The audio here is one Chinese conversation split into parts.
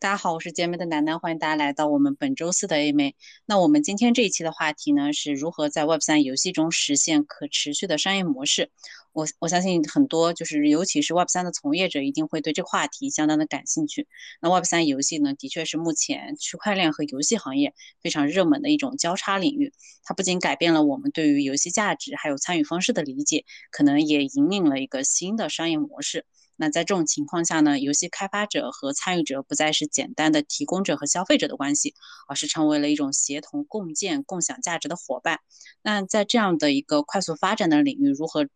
大家好，我是节目的楠楠，欢迎大家来到我们本周四的 A 妹。那我们今天这一期的话题呢，是如何在 Web 三游戏中实现可持续的商业模式。我我相信很多就是尤其是 Web 三的从业者一定会对这个话题相当的感兴趣。那 Web 三游戏呢，的确是目前区块链和游戏行业非常热门的一种交叉领域。它不仅改变了我们对于游戏价值还有参与方式的理解，可能也引领了一个新的商业模式。那在这种情况下呢，游戏开发者和参与者不再是简单的提供者和消费者的关系，而是成为了一种协同共建、共享价值的伙伴。那在这样的一个快速发展的领域，如何？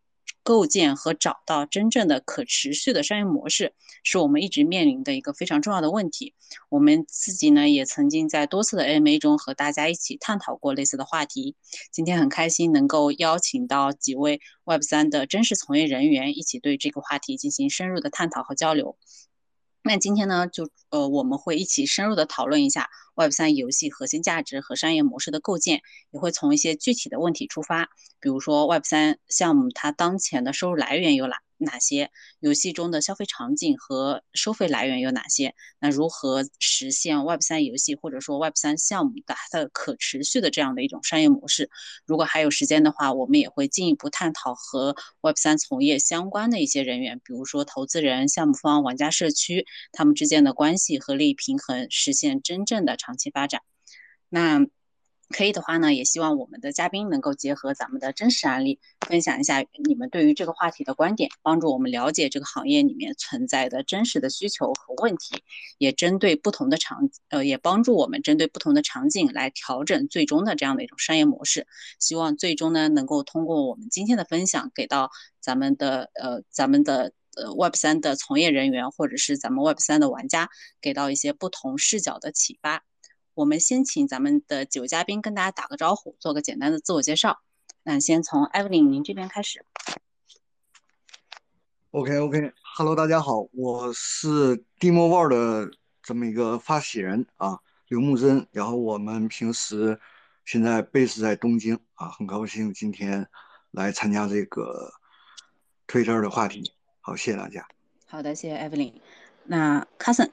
构建和找到真正的可持续的商业模式，是我们一直面临的一个非常重要的问题。我们自己呢，也曾经在多次的 AMA 中和大家一起探讨过类似的话题。今天很开心能够邀请到几位 Web 三的真实从业人员，一起对这个话题进行深入的探讨和交流。那今天呢，就呃，我们会一起深入的讨论一下 Web 三游戏核心价值和商业模式的构建，也会从一些具体的问题出发，比如说 Web 三项目它当前的收入来源有哪？哪些游戏中的消费场景和收费来源有哪些？那如何实现 Web 三游戏或者说 Web 三项目的它的可持续的这样的一种商业模式？如果还有时间的话，我们也会进一步探讨和 Web 三从业相关的一些人员，比如说投资人、项目方、玩家社区他们之间的关系和利益平衡，实现真正的长期发展。那。可以的话呢，也希望我们的嘉宾能够结合咱们的真实案例，分享一下你们对于这个话题的观点，帮助我们了解这个行业里面存在的真实的需求和问题，也针对不同的场，呃，也帮助我们针对不同的场景来调整最终的这样的一种商业模式。希望最终呢，能够通过我们今天的分享，给到咱们的呃，咱们的呃 Web 三的从业人员，或者是咱们 Web 三的玩家，给到一些不同视角的启发。我们先请咱们的几位嘉宾跟大家打个招呼，做个简单的自我介绍。那先从 Evelyn 您这边开始。OK OK，Hello，大家好，我是 Demo World 的这么一个发起人啊，刘木真。然后我们平时现在 base 在东京啊，很高兴今天来参加这个推这儿的话题。好，谢谢大家。好的，谢谢 Evelyn。那 Cousin。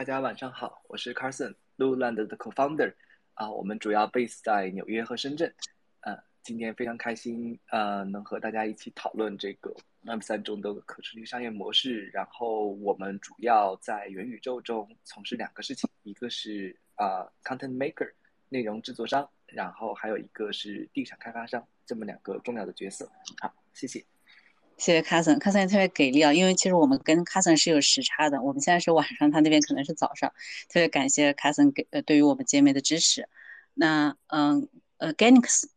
大家晚上好，我是 Carson，Lululand 的 Co-founder，啊，我们主要 base 在纽约和深圳，呃，今天非常开心，呃，能和大家一起讨论这个 Web 三中的可持续商业模式。然后我们主要在元宇宙中从事两个事情，一个是啊 content maker 内容制作商，然后还有一个是地产开发商，这么两个重要的角色。好，谢谢。谢谢 Cousin，Cousin 也特别给力啊！因为其实我们跟 Cousin 是有时差的，我们现在是晚上，他那边可能是早上。特别感谢 Cousin 给呃对于我们界面的支持。那嗯呃 g a n i x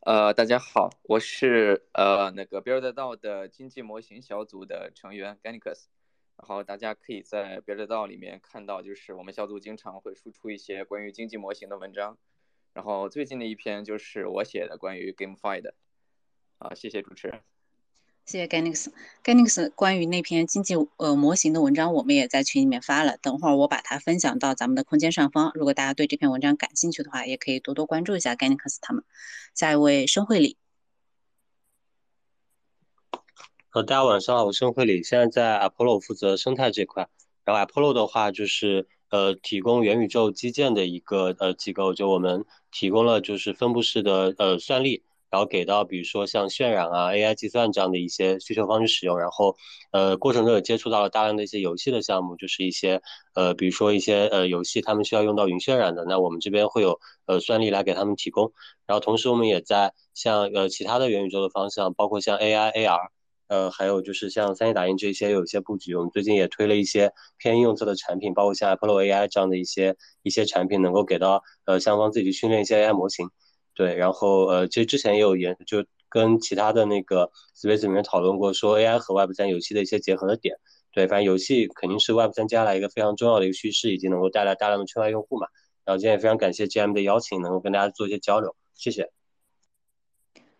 呃大家好，我是呃那个 Build 的经济模型小组的成员 g a n i x 然后大家可以在 Build 里面看到，就是我们小组经常会输出一些关于经济模型的文章。然后最近的一篇就是我写的关于 GameFi 的。好，谢谢主持人，谢谢 Ganix。Ganix 关于那篇经济呃模型的文章，我们也在群里面发了。等会儿我把它分享到咱们的空间上方。如果大家对这篇文章感兴趣的话，也可以多多关注一下 Ganix 他们。下一位申慧礼。呃，大家晚上好，我申慧礼，现在在 Apollo 负责生态这块。然后 Apollo 的话就是呃提供元宇宙基建的一个呃机构，就我们提供了就是分布式的呃算力。然后给到比如说像渲染啊、AI 计算这样的一些需求方去使用，然后呃过程中也接触到了大量的一些游戏的项目，就是一些呃比如说一些呃游戏他们需要用到云渲染的，那我们这边会有呃算力来给他们提供。然后同时我们也在像呃其他的元宇宙的方向，包括像 AI、AR，呃还有就是像 3D 打印这些有一些布局。我们最近也推了一些偏应用侧的产品，包括像 Apollo AI 这样的一些一些产品，能够给到呃相关自己去训练一些 AI 模型。对，然后呃，其实之前也有研，就跟其他的那个 space 里面讨论过，说 AI 和 Web 三游戏的一些结合的点。对，反正游戏肯定是 Web 三接下来一个非常重要的一个趋势，以及能够带来大量的圈外用户嘛。然后今天也非常感谢 GM 的邀请，能够跟大家做一些交流，谢谢。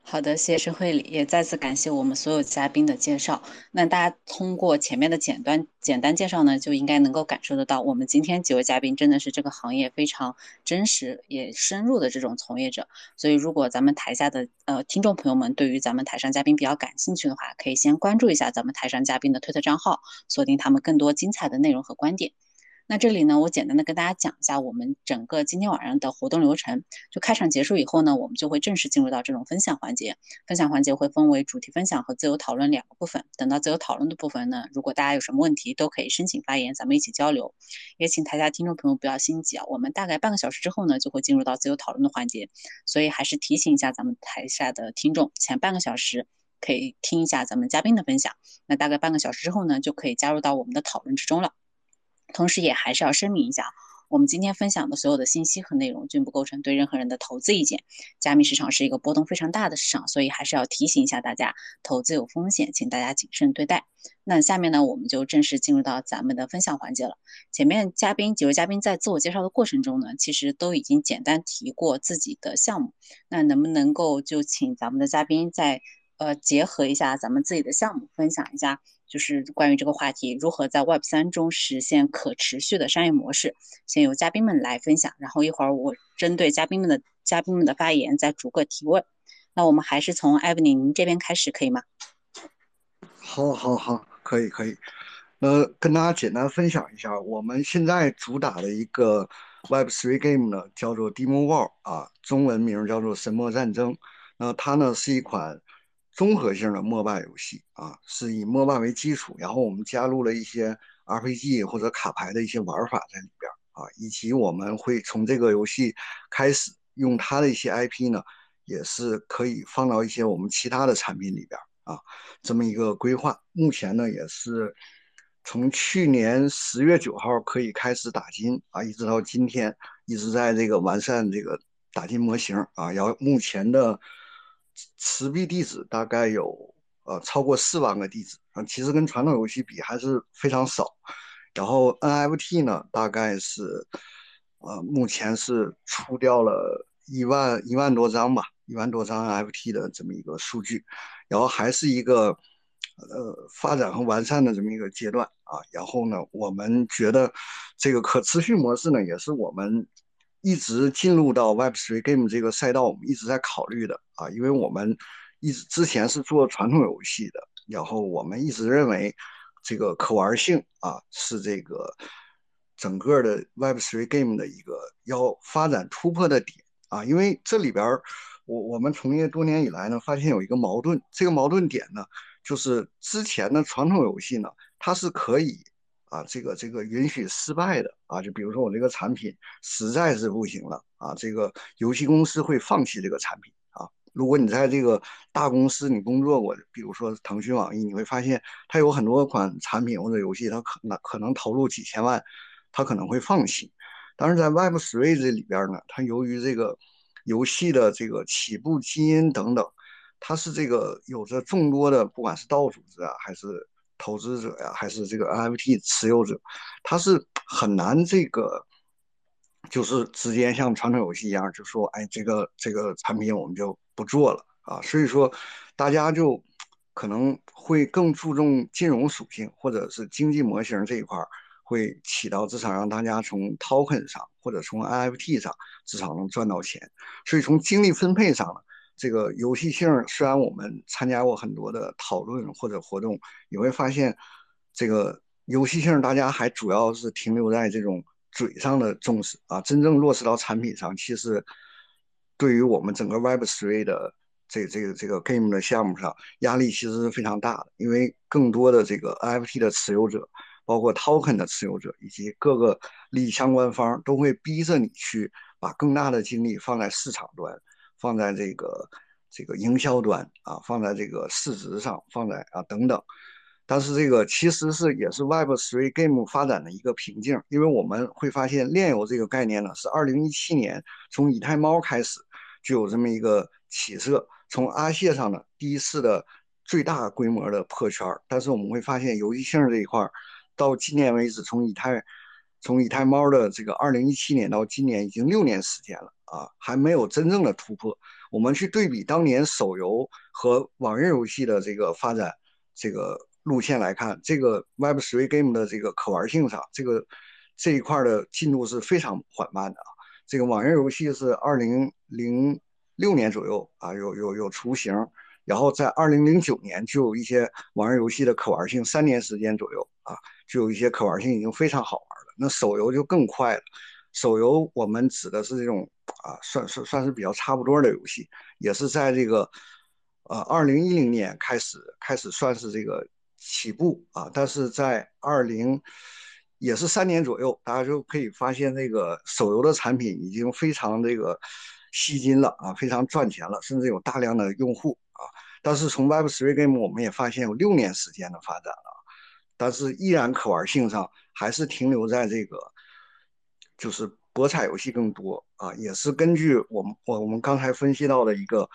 好的，谢谢申慧礼，也再次感谢我们所有嘉宾的介绍。那大家通过前面的简单简单介绍呢，就应该能够感受得到，我们今天几位嘉宾真的是这个行业非常真实也深入的这种从业者。所以，如果咱们台下的呃听众朋友们对于咱们台上嘉宾比较感兴趣的话，可以先关注一下咱们台上嘉宾的推特账号，锁定他们更多精彩的内容和观点。那这里呢，我简单的跟大家讲一下我们整个今天晚上的活动流程。就开场结束以后呢，我们就会正式进入到这种分享环节。分享环节会分为主题分享和自由讨论两个部分。等到自由讨论的部分呢，如果大家有什么问题，都可以申请发言，咱们一起交流。也请台下听众朋友不要心急啊，我们大概半个小时之后呢，就会进入到自由讨论的环节。所以还是提醒一下咱们台下的听众，前半个小时可以听一下咱们嘉宾的分享。那大概半个小时之后呢，就可以加入到我们的讨论之中了。同时，也还是要声明一下，我们今天分享的所有的信息和内容均不构成对任何人的投资意见。加密市场是一个波动非常大的市场，所以还是要提醒一下大家，投资有风险，请大家谨慎对待。那下面呢，我们就正式进入到咱们的分享环节了。前面嘉宾几位嘉宾在自我介绍的过程中呢，其实都已经简单提过自己的项目。那能不能够就请咱们的嘉宾再呃结合一下咱们自己的项目，分享一下？就是关于这个话题，如何在 Web 三中实现可持续的商业模式，先由嘉宾们来分享，然后一会儿我针对嘉宾们的嘉宾们的发言再逐个提问。那我们还是从艾 v 尼您这边开始，可以吗？好，好，好，可以，可以。那跟大家简单分享一下，我们现在主打的一个 Web three game 呢，叫做 Demo War 啊，中文名叫做神魔战争。那它呢是一款。综合性的 MOBA 游戏啊，是以 MOBA 为基础，然后我们加入了一些 RPG 或者卡牌的一些玩法在里边啊，以及我们会从这个游戏开始用它的一些 IP 呢，也是可以放到一些我们其他的产品里边啊，这么一个规划。目前呢，也是从去年十月九号可以开始打金啊，一直到今天一直在这个完善这个打金模型啊，然后目前的。持币地址大概有呃超过四万个地址啊，其实跟传统游戏比还是非常少。然后 NFT 呢，大概是呃目前是出掉了一万一万多张吧，一万多张 NFT 的这么一个数据，然后还是一个呃发展和完善的这么一个阶段啊。然后呢，我们觉得这个可持续模式呢，也是我们。一直进入到 Web3 game 这个赛道，我们一直在考虑的啊，因为我们一直之前是做传统游戏的，然后我们一直认为这个可玩性啊是这个整个的 Web3 game 的一个要发展突破的点啊，因为这里边我我们从业多年以来呢，发现有一个矛盾，这个矛盾点呢，就是之前的传统游戏呢，它是可以。啊，这个这个允许失败的啊，就比如说我这个产品实在是不行了啊，这个游戏公司会放弃这个产品啊。如果你在这个大公司你工作过，比如说腾讯、网易，你会发现它有很多款产品或者游戏，它可能可能投入几千万，它可能会放弃。但是在 Web Three 这里边呢，它由于这个游戏的这个起步基因等等，它是这个有着众多的，不管是道组织啊，还是投资者呀，还是这个 NFT 持有者，他是很难这个，就是直接像传统游戏一样，就说，哎，这个这个产品我们就不做了啊。所以说，大家就可能会更注重金融属性或者是经济模型这一块，会起到至少让大家从 token 上或者从 NFT 上至少能赚到钱。所以从精力分配上呢。这个游戏性虽然我们参加过很多的讨论或者活动，你会发现，这个游戏性大家还主要是停留在这种嘴上的重视啊，真正落实到产品上，其实对于我们整个 Web3 的这这个这个 game 的项目上，压力其实是非常大的，因为更多的这个 NFT 的持有者，包括 Token 的持有者以及各个利益相关方，都会逼着你去把更大的精力放在市场端。放在这个这个营销端啊，放在这个市值上，放在啊等等，但是这个其实是也是 Web Three game 发展的一个瓶颈，因为我们会发现链游这个概念呢，是二零一七年从以太猫开始就有这么一个起色，从阿谢上呢第一次的最大规模的破圈，但是我们会发现游戏性这一块到今年为止，从以太从以太猫的这个二零一七年到今年已经六年时间了。啊，还没有真正的突破。我们去对比当年手游和网页游戏的这个发展这个路线来看，这个 Web3 Game 的这个可玩性上，这个这一块的进度是非常缓慢的啊。这个网页游戏是二零零六年左右啊，有有有雏形，然后在二零零九年就有一些网页游戏的可玩性，三年时间左右啊，就有一些可玩性已经非常好玩了。那手游就更快了。手游我们指的是这种啊，算算算是比较差不多的游戏，也是在这个呃二零一零年开始开始算是这个起步啊，但是在二零也是三年左右，大家就可以发现这个手游的产品已经非常这个吸金了啊，非常赚钱了，甚至有大量的用户啊。但是从 Web3 Game 我们也发现有六年时间的发展了，但是依然可玩性上还是停留在这个。就是博彩游戏更多啊，也是根据我们我我们刚才分析到的一个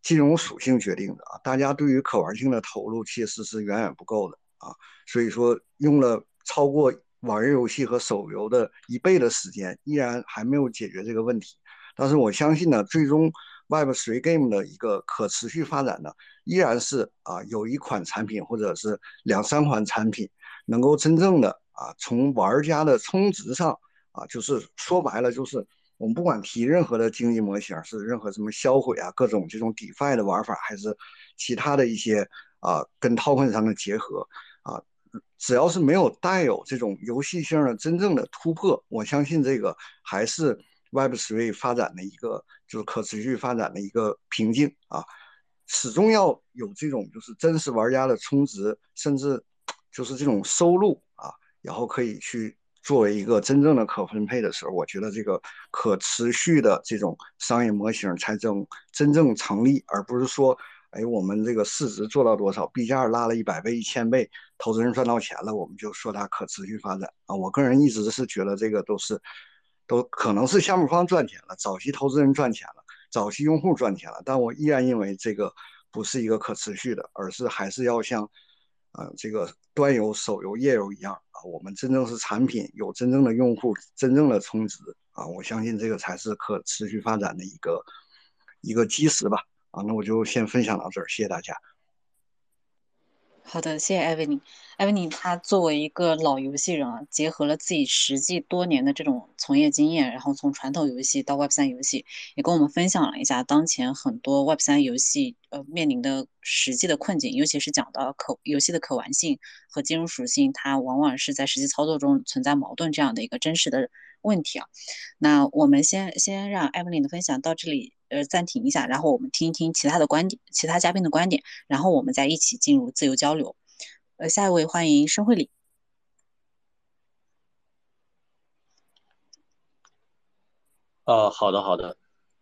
金融属性决定的啊。大家对于可玩性的投入其实是远远不够的啊，所以说用了超过网页游戏和手游的一倍的时间，依然还没有解决这个问题。但是我相信呢，最终 Web3 Game 的一个可持续发展呢，依然是啊有一款产品或者是两三款产品能够真正的啊从玩家的充值上。啊，就是说白了，就是我们不管提任何的经济模型，是任何什么销毁啊，各种这种 DeFi 的玩法，还是其他的一些啊，跟 Token 上的结合啊，只要是没有带有这种游戏性的真正的突破，我相信这个还是 Web3 发展的一个就是可持续发展的一个瓶颈啊，始终要有这种就是真实玩家的充值，甚至就是这种收入啊，然后可以去。作为一个真正的可分配的时候，我觉得这个可持续的这种商业模型才正真正成立，而不是说，哎，我们这个市值做到多少币价拉了一百倍、一千倍，投资人赚到钱了，我们就说它可持续发展啊。我个人一直是觉得这个都是，都可能是项目方赚钱了，早期投资人赚钱了，早期用户赚钱了，但我依然认为这个不是一个可持续的，而是还是要像。呃，这个端游、手游、页游一样啊，我们真正是产品，有真正的用户，真正的充值啊，我相信这个才是可持续发展的一个一个基石吧。啊，那我就先分享到这儿，谢谢大家。好的，谢谢艾维尼。艾维尼他作为一个老游戏人啊，结合了自己实际多年的这种从业经验，然后从传统游戏到 Web 三游戏，也跟我们分享了一下当前很多 Web 三游戏呃面临的实际的困境，尤其是讲到可游戏的可玩性和金融属性，它往往是在实际操作中存在矛盾这样的一个真实的问题啊。那我们先先让艾维尼的分享到这里。呃，暂停一下，然后我们听一听其他的观点，其他嘉宾的观点，然后我们再一起进入自由交流。呃，下一位欢迎申慧礼。呃，好的好的，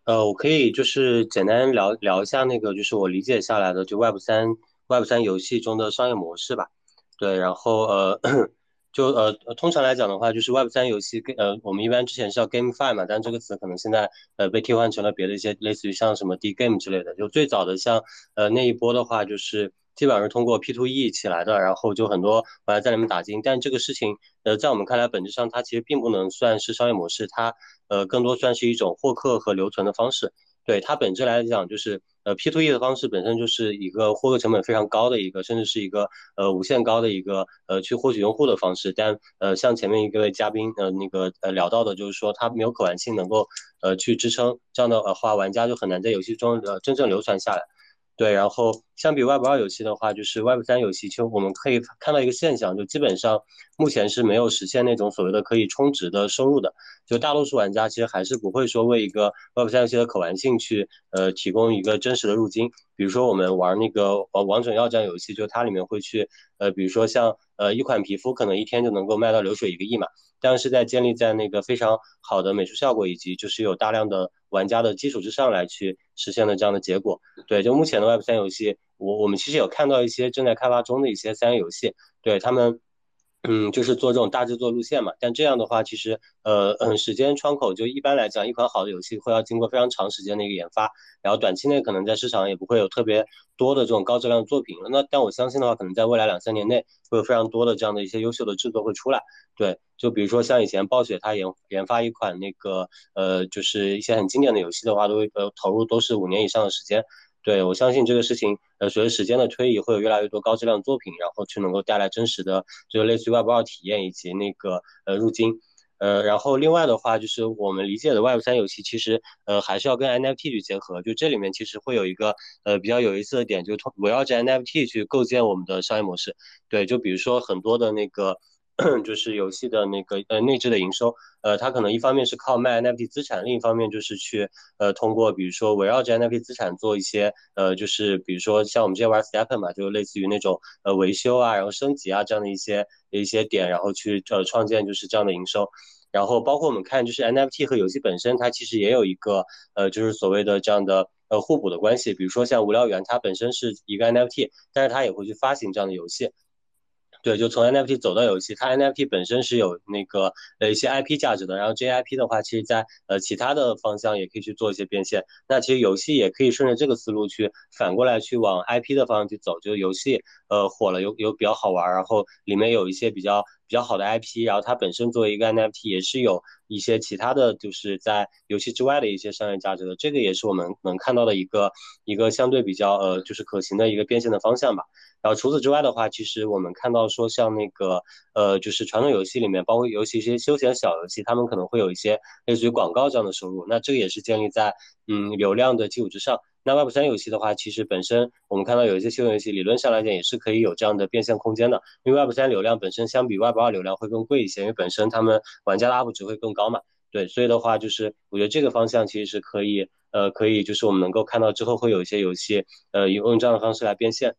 呃，我可以就是简单聊聊一下那个，就是我理解下来的就 Web 三 Web 三游戏中的商业模式吧。对，然后呃。就呃，通常来讲的话，就是 Web 三游戏，呃，我们一般之前是叫 GameFi 嘛，但这个词可能现在呃被替换成了别的一些，类似于像什么 D Game 之类的。就最早的像呃那一波的话，就是基本上是通过 P to E 起来的，然后就很多玩家在里面打金。但这个事情，呃，在我们看来，本质上它其实并不能算是商业模式，它呃更多算是一种获客和留存的方式。对它本质来讲，就是呃 P to E 的方式本身就是一个获客成本非常高的一个，甚至是一个呃无限高的一个呃去获取用户的方式。但呃像前面一位嘉宾呃那个呃聊到的，就是说它没有可玩性能够呃去支撑，这样的话玩家就很难在游戏中呃真正流传下来。对，然后相比 Web 二游戏的话，就是 Web 三游戏，其实我们可以看到一个现象，就基本上目前是没有实现那种所谓的可以充值的收入的。就大多数玩家其实还是不会说为一个 Web 三游戏的可玩性去呃提供一个真实的入金。比如说我们玩那个呃王者耀这样游戏，就它里面会去呃比如说像呃一款皮肤可能一天就能够卖到流水一个亿嘛。但是在建立在那个非常好的美术效果以及就是有大量的玩家的基础之上来去实现的这样的结果。对，就目前的 Web 三游戏，我我们其实有看到一些正在开发中的一些三 A 游戏，对他们嗯，就是做这种大制作路线嘛，但这样的话，其实呃嗯，时间窗口就一般来讲，一款好的游戏会要经过非常长时间的一个研发，然后短期内可能在市场也不会有特别多的这种高质量的作品。那但我相信的话，可能在未来两三年内会有非常多的这样的一些优秀的制作会出来。对，就比如说像以前暴雪它研研发一款那个呃，就是一些很经典的游戏的话，都呃投入都是五年以上的时间。对，我相信这个事情，呃，随着时间的推移，会有越来越多高质量作品，然后去能够带来真实的，就类似于 Web 二体验以及那个呃入金，呃，然后另外的话，就是我们理解的 Web 三游戏，其实呃还是要跟 NFT 去结合，就这里面其实会有一个呃比较有意思的点，就通围绕着 NFT 去构建我们的商业模式。对，就比如说很多的那个。就是游戏的那个呃内置的营收，呃，它可能一方面是靠卖 NFT 资产，另一方面就是去呃通过比如说围绕着 NFT 资产做一些呃就是比如说像我们之前玩 Stepen 嘛，就类似于那种呃维修啊，然后升级啊这样的一些一些点，然后去呃创建就是这样的营收，然后包括我们看就是 NFT 和游戏本身，它其实也有一个呃就是所谓的这样的呃互补的关系，比如说像无聊猿，它本身是一个 NFT，但是它也会去发行这样的游戏。对，就从 NFT 走到游戏，它 NFT 本身是有那个呃一些 IP 价值的，然后 JIP 的话，其实在呃其他的方向也可以去做一些变现。那其实游戏也可以顺着这个思路去反过来去往 IP 的方向去走，就游戏呃火了，有有比较好玩，然后里面有一些比较比较好的 IP，然后它本身作为一个 NFT 也是有一些其他的就是在游戏之外的一些商业价值的，这个也是我们能看到的一个一个相对比较呃就是可行的一个变现的方向吧。然后除此之外的话，其实我们看到说，像那个呃，就是传统游戏里面，包括尤其一些休闲小游戏，他们可能会有一些类似于广告这样的收入。那这个也是建立在嗯流量的基础之上。那 Web 三游戏的话，其实本身我们看到有一些休闲游戏，理论上来讲也是可以有这样的变现空间的。因为 Web 三流量本身相比 Web 二流量会更贵一些，因为本身他们玩家的 UP 值会更高嘛。对，所以的话就是我觉得这个方向其实是可以呃可以就是我们能够看到之后会有一些游戏呃用这样的方式来变现。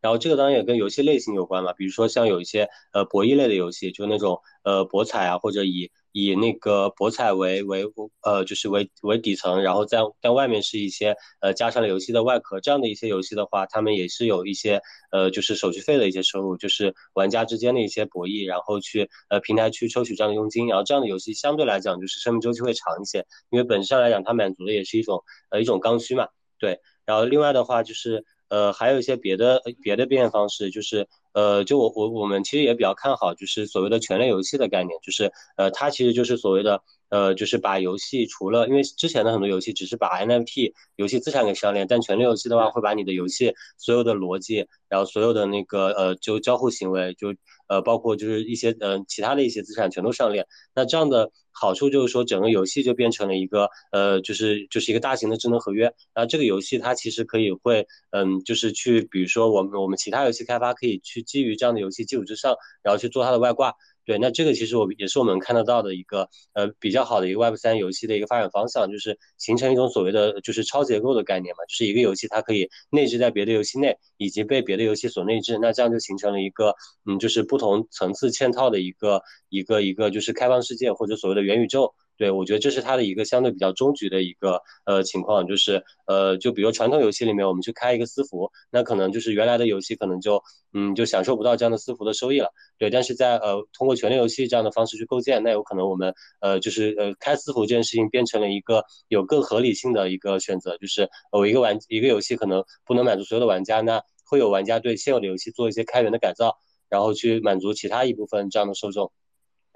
然后这个当然也跟游戏类型有关嘛，比如说像有一些呃博弈类的游戏，就那种呃博彩啊，或者以以那个博彩为为呃就是为为底层，然后在在外面是一些呃加上了游戏的外壳这样的一些游戏的话，他们也是有一些呃就是手续费的一些收入，就是玩家之间的一些博弈，然后去呃平台去抽取这样的佣金，然后这样的游戏相对来讲就是生命周期会长一些，因为本质上来讲它满足的也是一种呃一种刚需嘛，对，然后另外的话就是。呃，还有一些别的别的变现方式，就是呃，就我我我们其实也比较看好，就是所谓的权力游戏的概念，就是呃，它其实就是所谓的呃，就是把游戏除了，因为之前的很多游戏只是把 NFT 游戏资产给上链，但权力游戏的话会把你的游戏所有的逻辑，然后所有的那个呃，就交互行为，就呃，包括就是一些呃其他的一些资产全都上链，那这样的。好处就是说，整个游戏就变成了一个呃，就是就是一个大型的智能合约。那这个游戏它其实可以会，嗯，就是去，比如说我们我们其他游戏开发可以去基于这样的游戏基础之上，然后去做它的外挂。对，那这个其实我也是我们看得到的一个呃比较好的一个 Web 三游戏的一个发展方向，就是形成一种所谓的就是超结构的概念嘛，就是一个游戏它可以内置在别的游戏内，以及被别的游戏所内置，那这样就形成了一个嗯就是不同层次嵌套的一个一个一个就是开放世界或者所谓的元宇宙。对，我觉得这是它的一个相对比较终局的一个呃情况，就是呃，就比如传统游戏里面，我们去开一个私服，那可能就是原来的游戏可能就嗯就享受不到这样的私服的收益了。对，但是在呃通过权力游戏这样的方式去构建，那有可能我们呃就是呃开私服这件事情变成了一个有更合理性的一个选择，就是我一个玩一个游戏可能不能满足所有的玩家，那会有玩家对现有的游戏做一些开源的改造，然后去满足其他一部分这样的受众。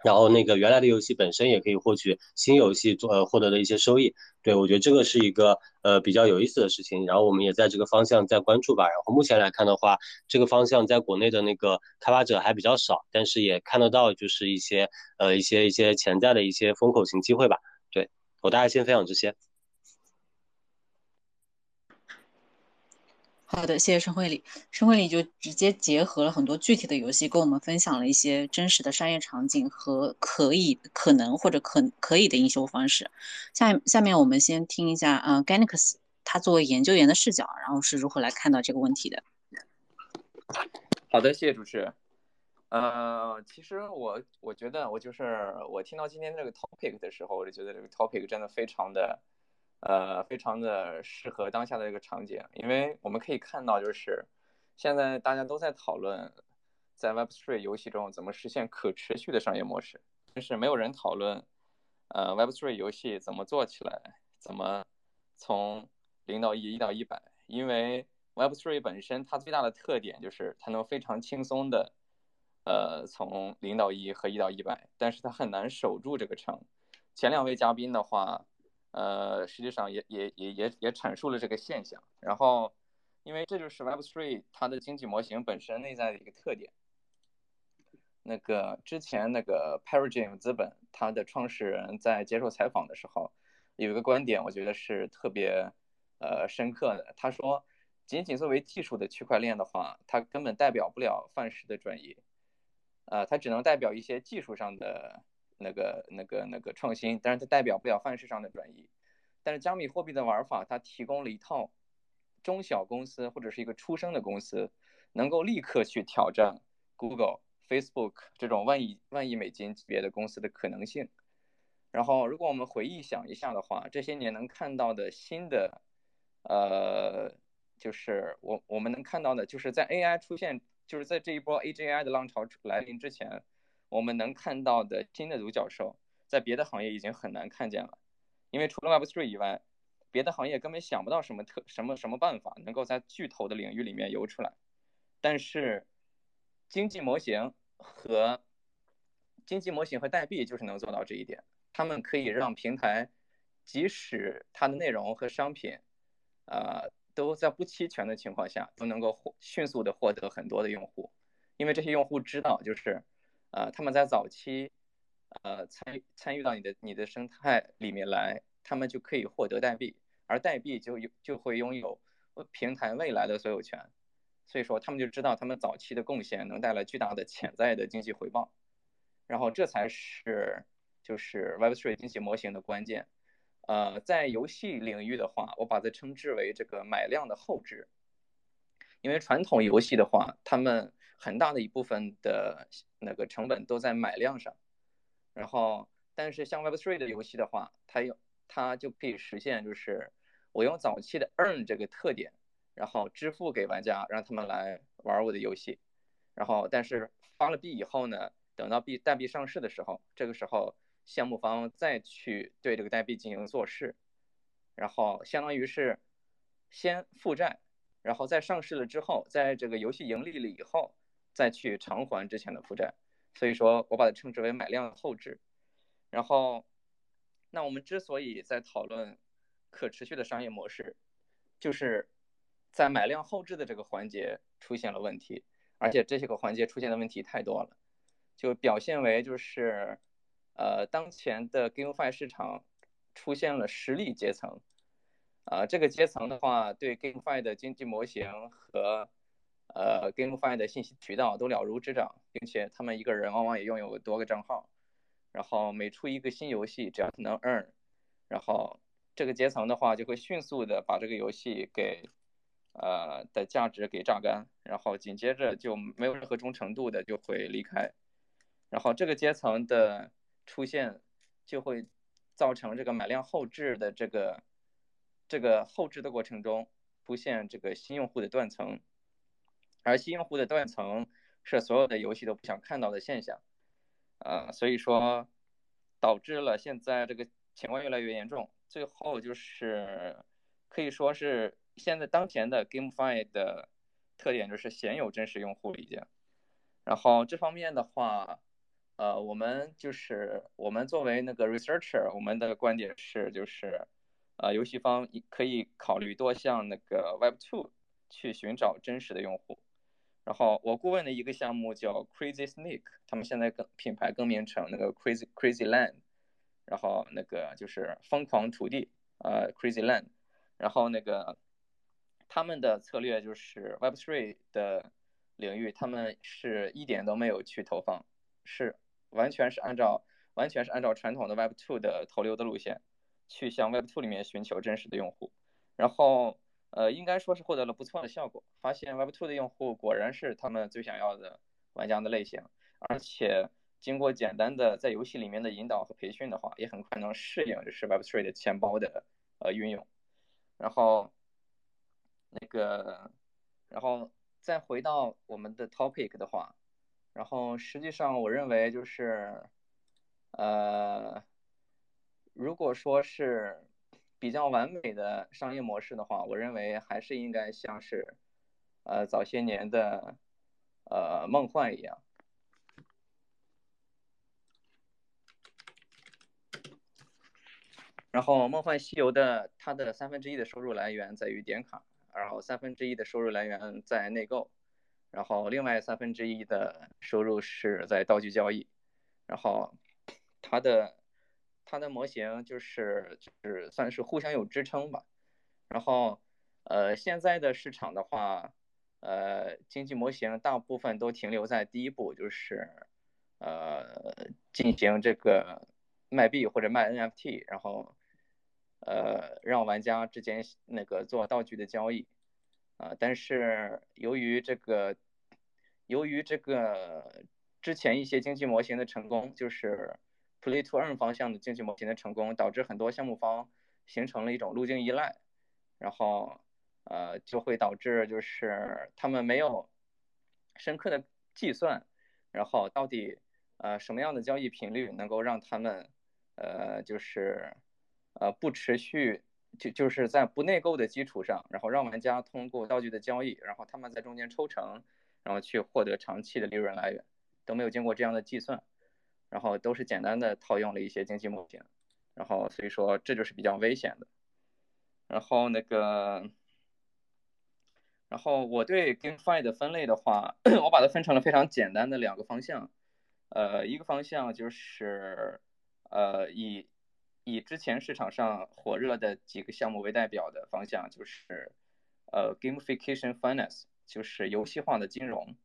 然后那个原来的游戏本身也可以获取新游戏做获得的一些收益，对我觉得这个是一个呃比较有意思的事情。然后我们也在这个方向在关注吧。然后目前来看的话，这个方向在国内的那个开发者还比较少，但是也看得到就是一些呃一些一些潜在的一些风口型机会吧。对我大概先分享这些。好的，谢谢申慧礼。申慧礼就直接结合了很多具体的游戏，跟我们分享了一些真实的商业场景和可以、可能或者可可以的营销方式。下下面我们先听一下，呃 g a n i x 他作为研究员的视角，然后是如何来看到这个问题的。好的，谢谢主持人。呃，其实我我觉得，我就是我听到今天这个 topic 的时候，我就觉得这个 topic 真的非常的。呃，非常的适合当下的一个场景，因为我们可以看到，就是现在大家都在讨论在 Web3 游戏中怎么实现可持续的商业模式，但是没有人讨论，呃，Web3 游戏怎么做起来，怎么从零到一，一到一百，因为 Web3 本身它最大的特点就是它能非常轻松的，呃，从零到一和一到一百，但是它很难守住这个城。前两位嘉宾的话，呃，实际上也也也也也阐述了这个现象。然后，因为这就是 Web3 它的经济模型本身内在的一个特点。那个之前那个 Paradigm 资本它的创始人在接受采访的时候，有一个观点，我觉得是特别呃深刻的。他说，仅仅作为技术的区块链的话，它根本代表不了范式的转移，呃，它只能代表一些技术上的那个那个那个创新，但是它代表不了范式上的转移。但是加密货币的玩法，它提供了一套中小公司或者是一个出生的公司能够立刻去挑战 Google。Facebook 这种万亿万亿美金级别的公司的可能性，然后如果我们回忆想一下的话，这些年能看到的新的，呃，就是我我们能看到的，就是在 AI 出现，就是在这一波 AGI 的浪潮来临之前，我们能看到的新的独角兽，在别的行业已经很难看见了，因为除了 Web3 以外，别的行业根本想不到什么特什么什么办法能够在巨头的领域里面游出来，但是经济模型。和经济模型和代币就是能做到这一点，他们可以让平台，即使它的内容和商品，呃，都在不期权的情况下，都能够获迅速的获得很多的用户，因为这些用户知道，就是，呃，他们在早期，呃，参与参与到你的你的生态里面来，他们就可以获得代币，而代币就有就会拥有平台未来的所有权。所以说，他们就知道他们早期的贡献能带来巨大的潜在的经济回报，然后这才是就是 Web3 经济模型的关键。呃，在游戏领域的话，我把它称之为这个买量的后置，因为传统游戏的话，他们很大的一部分的那个成本都在买量上，然后但是像 Web3 的游戏的话，它有它就可以实现就是我用早期的 Earn 这个特点。然后支付给玩家，让他们来玩我的游戏。然后，但是发了币以后呢，等到币代币上市的时候，这个时候项目方再去对这个代币进行做事，然后相当于是先负债，然后在上市了之后，在这个游戏盈利了以后，再去偿还之前的负债。所以说我把它称之为买量后置。然后，那我们之所以在讨论可持续的商业模式，就是。在买量后置的这个环节出现了问题，而且这些个环节出现的问题太多了，就表现为就是，呃，当前的 GameFi 市场出现了实力阶层，啊，这个阶层的话对 GameFi 的经济模型和呃 GameFi 的信息渠道都了如指掌，并且他们一个人往往也拥有多个账号，然后每出一个新游戏，只要能 earn，然后这个阶层的话就会迅速的把这个游戏给。呃的价值给榨干，然后紧接着就没有任何忠诚度的就会离开，然后这个阶层的出现就会造成这个买量后置的这个这个后置的过程中出现这个新用户的断层，而新用户的断层是所有的游戏都不想看到的现象，呃，所以说导致了现在这个情况越来越严重，最后就是可以说是。现在当前的 GameFi 的特点就是鲜有真实用户已经，然后这方面的话，呃，我们就是我们作为那个 researcher，我们的观点是就是，呃，游戏方可以考虑多向那个 Web2 去寻找真实的用户。然后我顾问的一个项目叫 Crazy Snake，他们现在更品牌更名成那个 Crazy Crazy Land，然后那个就是疯狂土地，呃，Crazy Land，然后那个。他们的策略就是 Web3 的领域，他们是一点都没有去投放，是完全是按照完全是按照传统的 Web2 的投流的路线，去向 Web2 里面寻求真实的用户，然后呃应该说是获得了不错的效果，发现 Web2 的用户果然是他们最想要的玩家的类型，而且经过简单的在游戏里面的引导和培训的话，也很快能适应就是 Web3 的钱包的呃运用，然后。那个，然后再回到我们的 topic 的话，然后实际上我认为就是，呃，如果说是比较完美的商业模式的话，我认为还是应该像是，呃，早些年的，呃，梦幻一样。然后，《梦幻西游》的它的三分之一的收入来源在于点卡，然后三分之一的收入来源在内购，然后另外三分之一的收入是在道具交易。然后，它的它的模型就是就是算是互相有支撑吧。然后，呃，现在的市场的话，呃，经济模型大部分都停留在第一步，就是呃进行这个卖币或者卖 NFT，然后。呃，让玩家之间那个做道具的交易，啊，但是由于这个，由于这个之前一些经济模型的成功，就是 play to earn 方向的经济模型的成功，导致很多项目方形成了一种路径依赖，然后呃，就会导致就是他们没有深刻的计算，然后到底呃什么样的交易频率能够让他们呃就是。呃，不持续就就是在不内购的基础上，然后让玩家通过道具的交易，然后他们在中间抽成，然后去获得长期的利润来源，都没有经过这样的计算，然后都是简单的套用了一些经济模型，然后所以说这就是比较危险的。然后那个，然后我对 GameFi 的分类的话，我把它分成了非常简单的两个方向，呃，一个方向就是呃以。以之前市场上火热的几个项目为代表的方向，就是呃，gamification finance，就是游戏化的金融。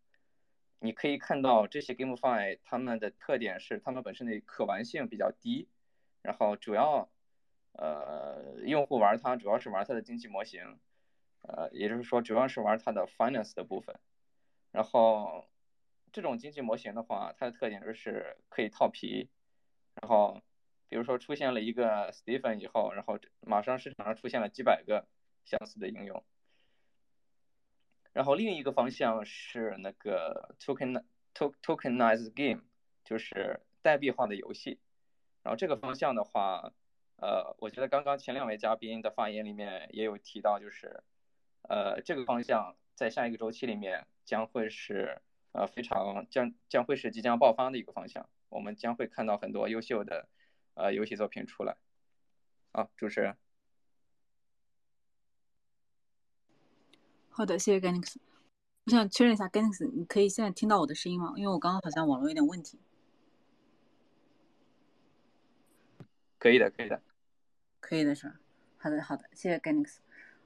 你可以看到这些 GameFi 它们的特点是，它们本身的可玩性比较低，然后主要呃用户玩它主要是玩它的经济模型，呃，也就是说主要是玩它的 finance 的部分。然后这种经济模型的话，它的特点就是可以套皮，然后。比如说出现了一个 Stephen 以后，然后马上市场上出现了几百个相似的应用。然后另一个方向是那个 token tokenize game，就是代币化的游戏。然后这个方向的话，呃，我觉得刚刚前两位嘉宾的发言里面也有提到，就是呃这个方向在下一个周期里面将会是呃非常将将会是即将爆发的一个方向。我们将会看到很多优秀的。呃，游戏作品出来，好，主持人。好的，谢谢 Ganix。我想确认一下，Ganix，你可以现在听到我的声音吗？因为我刚刚好像网络有点问题。可以的，可以的，可以的是吧？好的，好的，谢谢 Ganix。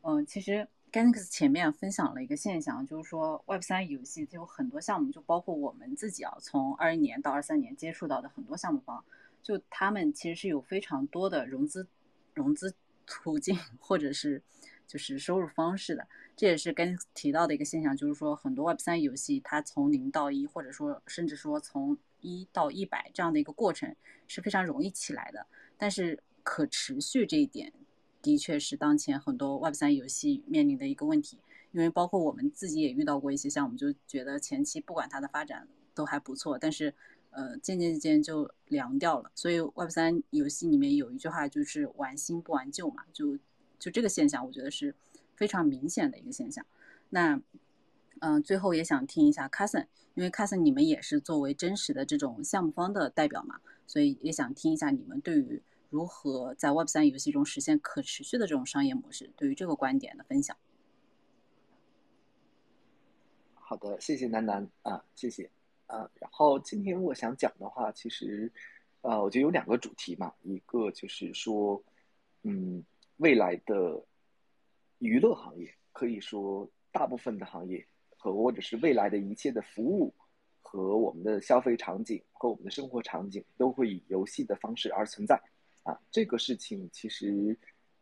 嗯，其实 Ganix 前面分享了一个现象，就是说 Web 三游戏就有很多项目，就包括我们自己啊，从二一年到二三年接触到的很多项目方。就他们其实是有非常多的融资融资途径，或者是就是收入方式的。这也是跟提到的一个现象，就是说很多 Web 三游戏它从零到一，或者说甚至说从一到一百这样的一个过程是非常容易起来的。但是可持续这一点，的确是当前很多 Web 三游戏面临的一个问题。因为包括我们自己也遇到过一些项目，就觉得前期不管它的发展都还不错，但是。呃，渐渐渐就凉掉了，所以 Web 三游戏里面有一句话就是“玩新不玩旧”嘛，就就这个现象，我觉得是非常明显的一个现象。那嗯，最后也想听一下 Cousin，因为 Cousin 你们也是作为真实的这种项目方的代表嘛，所以也想听一下你们对于如何在 Web 三游戏中实现可持续的这种商业模式，对于这个观点的分享。好的，谢谢楠楠啊，谢谢。啊，然后今天我想讲的话，其实，呃，我觉得有两个主题嘛，一个就是说，嗯，未来的娱乐行业，可以说大部分的行业和或者是未来的一切的服务和我们的消费场景和我们的生活场景都会以游戏的方式而存在，啊，这个事情其实，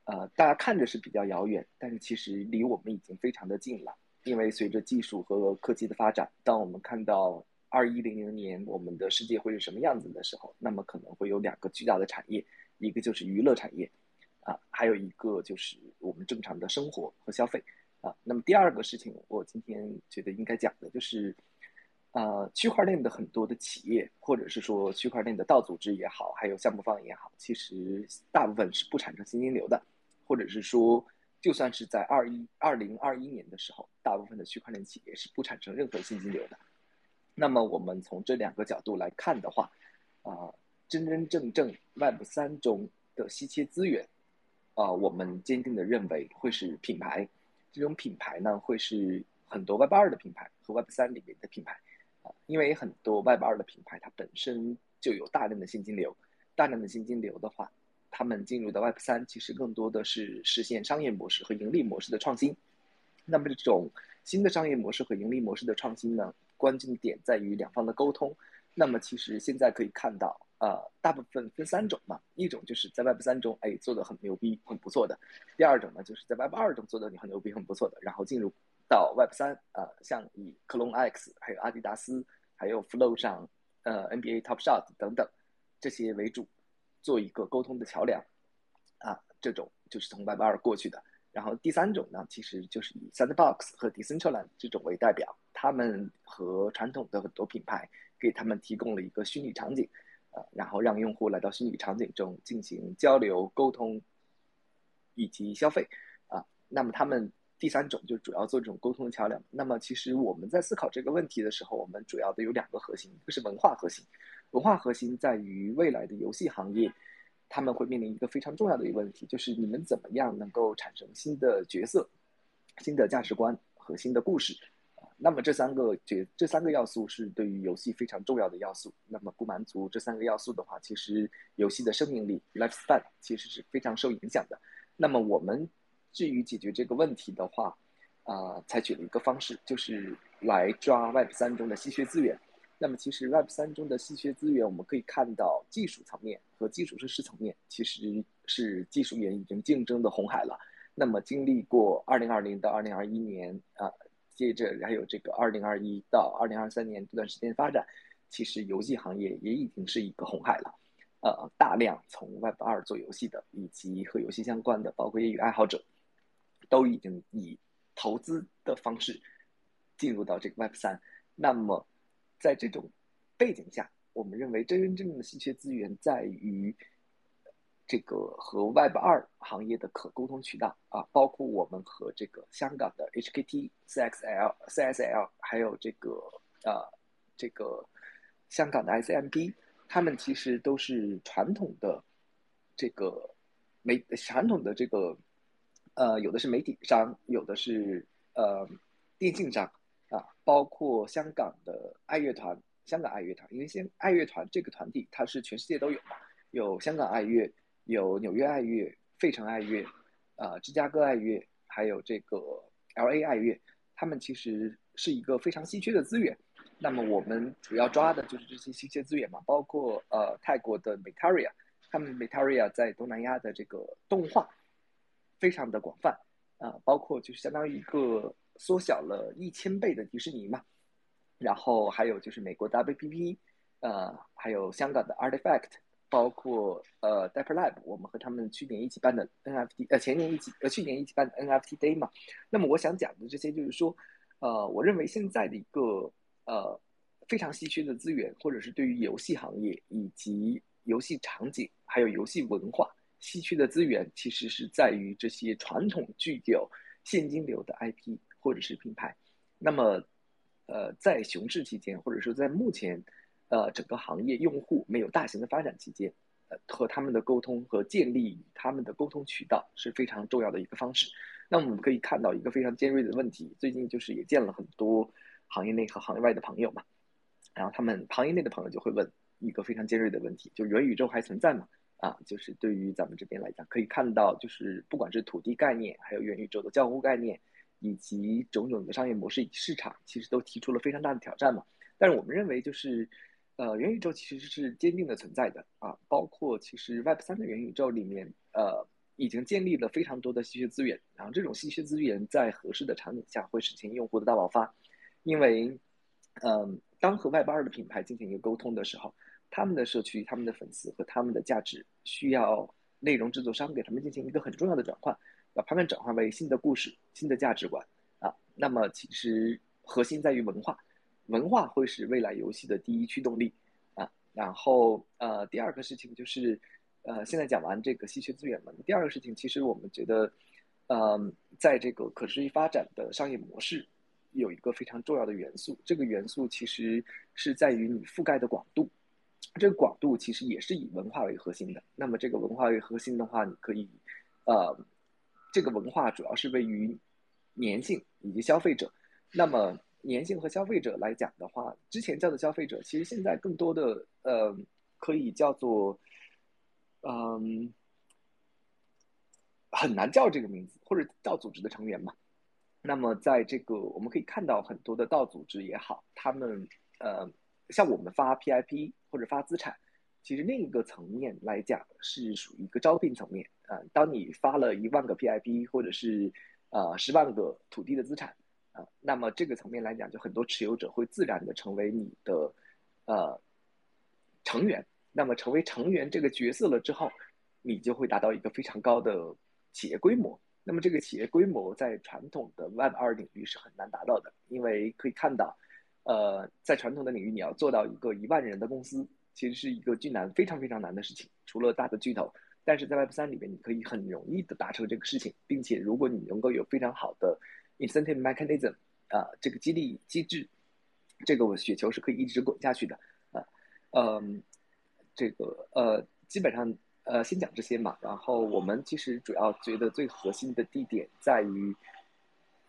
呃，大家看着是比较遥远，但是其实离我们已经非常的近了，因为随着技术和科技的发展，当我们看到。二一零零年，我们的世界会是什么样子的时候？那么可能会有两个巨大的产业，一个就是娱乐产业，啊，还有一个就是我们正常的生活和消费，啊。那么第二个事情，我今天觉得应该讲的就是，呃，区块链的很多的企业，或者是说区块链的道组织也好，还有项目方也好，其实大部分是不产生现金流的，或者是说，就算是在二一二零二一年的时候，大部分的区块链企业是不产生任何现金流的。那么我们从这两个角度来看的话，啊，真真正正 Web 三中的稀缺资源，啊，我们坚定的认为会是品牌，这种品牌呢，会是很多 Web 二的品牌和 Web 三里面的品牌。啊因为很多 Web 二的品牌，它本身就有大量的现金流，大量的现金流的话，他们进入到 Web 三，其实更多的是实现商业模式和盈利模式的创新。那么这种新的商业模式和盈利模式的创新呢，关键点在于两方的沟通。那么其实现在可以看到，呃，大部分分三种嘛，一种就是在 Web 三中，哎，做的很牛逼，很不错的；第二种呢，就是在 Web 二中做的你很牛逼，很不错的，然后进入。到 Web 三啊，像以 Clone X、还有阿迪达斯、还有 Flow 上，呃 NBA Top Shot 等等这些为主，做一个沟通的桥梁啊，这种就是从 Web 二过去的。然后第三种呢，其实就是以 Sandbox 和 Decentraland 这种为代表，他们和传统的很多品牌给他们提供了一个虚拟场景，然后让用户来到虚拟场景中进行交流、沟通以及消费啊，那么他们。第三种就主要做这种沟通的桥梁。那么，其实我们在思考这个问题的时候，我们主要的有两个核心，一个是文化核心。文化核心在于未来的游戏行业，他们会面临一个非常重要的一个问题，就是你们怎么样能够产生新的角色、新的价值观和新的故事？那么这三个这这三个要素是对于游戏非常重要的要素。那么不满足这三个要素的话，其实游戏的生命力 （lifespan） 其实是非常受影响的。那么我们。至于解决这个问题的话，啊，采取了一个方式，就是来抓 Web 三中的稀缺资源。那么，其实 Web 三中的稀缺资源，我们可以看到技术层面和基础设施层面，其实是技术员已经竞争的红海了。那么，经历过2020到2021年啊，接着还有这个2021到2023年这段时间发展，其实游戏行业也已经是一个红海了。呃，大量从 Web 二做游戏的，以及和游戏相关的，包括业余爱好者。都已经以投资的方式进入到这个 Web 三，那么在这种背景下，我们认为真真正正的稀缺资源在于这个和 Web 二行业的可沟通渠道啊，包括我们和这个香港的 HKT、CXL、CSL，还有这个呃这个香港的 ICMP，他们其实都是传统的这个媒传统的这个。呃，有的是媒体商，有的是呃电竞商啊，包括香港的爱乐团，香港爱乐团，因为现爱乐团这个团体它是全世界都有嘛，有香港爱乐，有纽约爱乐，费城爱乐，呃，芝加哥爱乐，还有这个 L A 爱乐，他们其实是一个非常稀缺的资源。那么我们主要抓的就是这些稀缺资源嘛，包括呃泰国的 Metaria，他们 Metaria 在东南亚的这个动画。非常的广泛，啊，包括就是相当于一个缩小了一千倍的迪士尼嘛，然后还有就是美国 WPP，呃，还有香港的 Artifact，包括呃 d e p p e r Lab，我们和他们去年一起办的 NFT，呃，前年一起呃去年一起办的 NFT Day 嘛。那么我想讲的这些就是说，呃，我认为现在的一个呃非常稀缺的资源，或者是对于游戏行业以及游戏场景还有游戏文化。稀缺的资源其实是在于这些传统具有现金流的 IP 或者是品牌。那么，呃，在熊市期间，或者说在目前，呃，整个行业用户没有大型的发展期间，呃，和他们的沟通和建立他们的沟通渠道是非常重要的一个方式。那我们可以看到一个非常尖锐的问题，最近就是也见了很多行业内和行业外的朋友嘛，然后他们行业内的朋友就会问一个非常尖锐的问题，就元宇宙还存在吗？啊，就是对于咱们这边来讲，可以看到，就是不管是土地概念，还有元宇宙的交互概念，以及种种的商业模式以及市场，其实都提出了非常大的挑战嘛。但是我们认为，就是，呃，元宇宙其实是坚定的存在的啊。包括其实 Web 三的元宇宙里面，呃，已经建立了非常多的稀缺资源，然后这种稀缺资源在合适的场景下会实现用户的大爆发。因为，嗯，当和 Web 二的品牌进行一个沟通的时候。他们的社区、他们的粉丝和他们的价值，需要内容制作商给他们进行一个很重要的转换，把他们转换为新的故事、新的价值观啊。那么其实核心在于文化，文化会是未来游戏的第一驱动力啊。然后呃，第二个事情就是呃，现在讲完这个稀缺资源嘛，第二个事情其实我们觉得，呃，在这个可持续发展的商业模式有一个非常重要的元素，这个元素其实是在于你覆盖的广度。这个广度其实也是以文化为核心的。那么这个文化为核心的话，你可以，呃，这个文化主要是位于粘性以及消费者。那么粘性和消费者来讲的话，之前叫的消费者，其实现在更多的呃可以叫做，嗯，很难叫这个名字，或者叫组织的成员嘛。那么在这个我们可以看到很多的道组织也好，他们呃。像我们发 PIP 或者发资产，其实另一个层面来讲是属于一个招聘层面啊。当你发了一万个 PIP 或者是呃十万个土地的资产那么这个层面来讲，就很多持有者会自然的成为你的呃成员。那么成为成员这个角色了之后，你就会达到一个非常高的企业规模。那么这个企业规模在传统的 Web 二领域是很难达到的，因为可以看到。呃，在传统的领域，你要做到一个一万人的公司，其实是一个巨难、非常非常难的事情。除了大的巨头，但是在 Web 三里面，你可以很容易的达成这个事情，并且如果你能够有非常好的 incentive mechanism 啊，这个激励机制，这个我雪球是可以一直滚下去的啊。嗯，这个呃，基本上呃，先讲这些嘛。然后我们其实主要觉得最核心的地点在于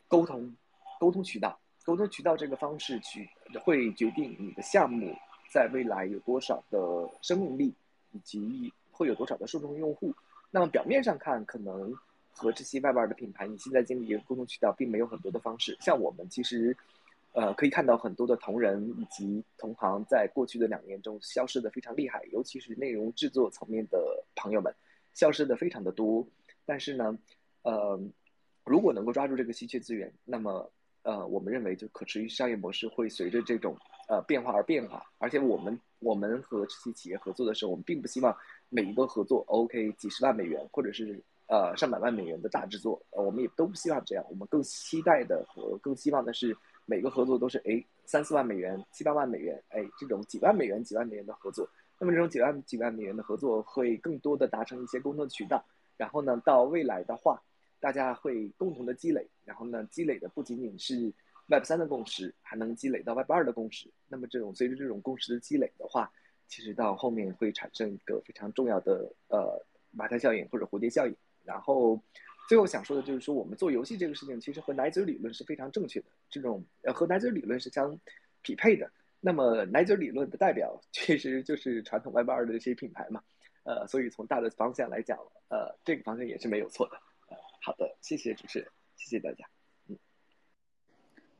沟通，沟通渠道。沟通渠道这个方式去会决定你的项目在未来有多少的生命力，以及会有多少的受众用户。那么表面上看，可能和这些外边的品牌，你现在建立一个沟通渠道，并没有很多的方式。像我们其实，呃，可以看到很多的同仁以及同行在过去的两年中消失的非常厉害，尤其是内容制作层面的朋友们，消失的非常的多。但是呢，呃，如果能够抓住这个稀缺资源，那么。呃，我们认为就可持续商业模式会随着这种呃变化而变化，而且我们我们和这些企业合作的时候，我们并不希望每一个合作 OK 几十万美元或者是呃上百万美元的大制作，呃，我们也都不希望这样，我们更期待的和更希望的是每个合作都是哎三四万美元、七八万美元，哎这种几万美元、几万美元的合作，那么这种几万几万美元的合作会更多的达成一些沟通渠道，然后呢，到未来的话。大家会共同的积累，然后呢，积累的不仅仅是 Web 三的共识，还能积累到 Web 二的共识。那么这种随着这种共识的积累的话，其实到后面会产生一个非常重要的呃马太效应或者蝴蝶效应。然后最后想说的就是说，我们做游戏这个事情，其实和奶嘴理论是非常正确的，这种呃和奶嘴理论是相匹配的。那么奶嘴理论的代表其实就是传统 Web 二的这些品牌嘛，呃，所以从大的方向来讲，呃，这个方向也是没有错的。好的，谢谢主持人，谢谢大家。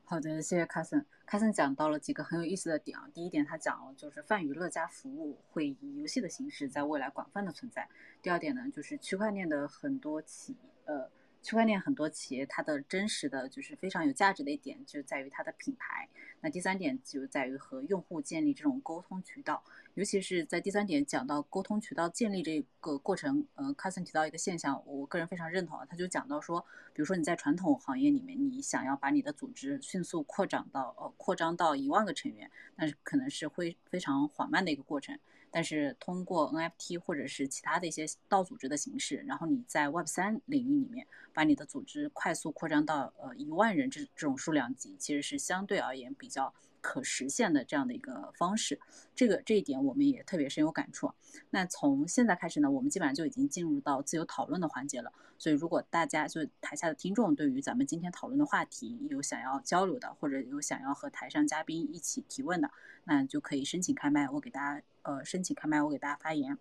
好的，谢谢卡森。卡森讲到了几个很有意思的点啊。第一点，他讲了就是泛娱乐加服务会以游戏的形式在未来广泛的存在。第二点呢，就是区块链的很多企呃。区块链很多企业，它的真实的就是非常有价值的一点，就在于它的品牌。那第三点就在于和用户建立这种沟通渠道，尤其是在第三点讲到沟通渠道建立这个过程，呃，卡森提到一个现象，我个人非常认同啊，他就讲到说，比如说你在传统行业里面，你想要把你的组织迅速扩展到呃扩张到一万个成员，那是可能是会非常缓慢的一个过程。但是通过 NFT 或者是其他的一些道组织的形式，然后你在 Web 三领域里面把你的组织快速扩张到呃一万人这这种数量级，其实是相对而言比较。可实现的这样的一个方式，这个这一点我们也特别深有感触。那从现在开始呢，我们基本上就已经进入到自由讨论的环节了。所以，如果大家就台下的听众对于咱们今天讨论的话题有想要交流的，或者有想要和台上嘉宾一起提问的，那就可以申请开麦，我给大家呃申请开麦，我给大家发言。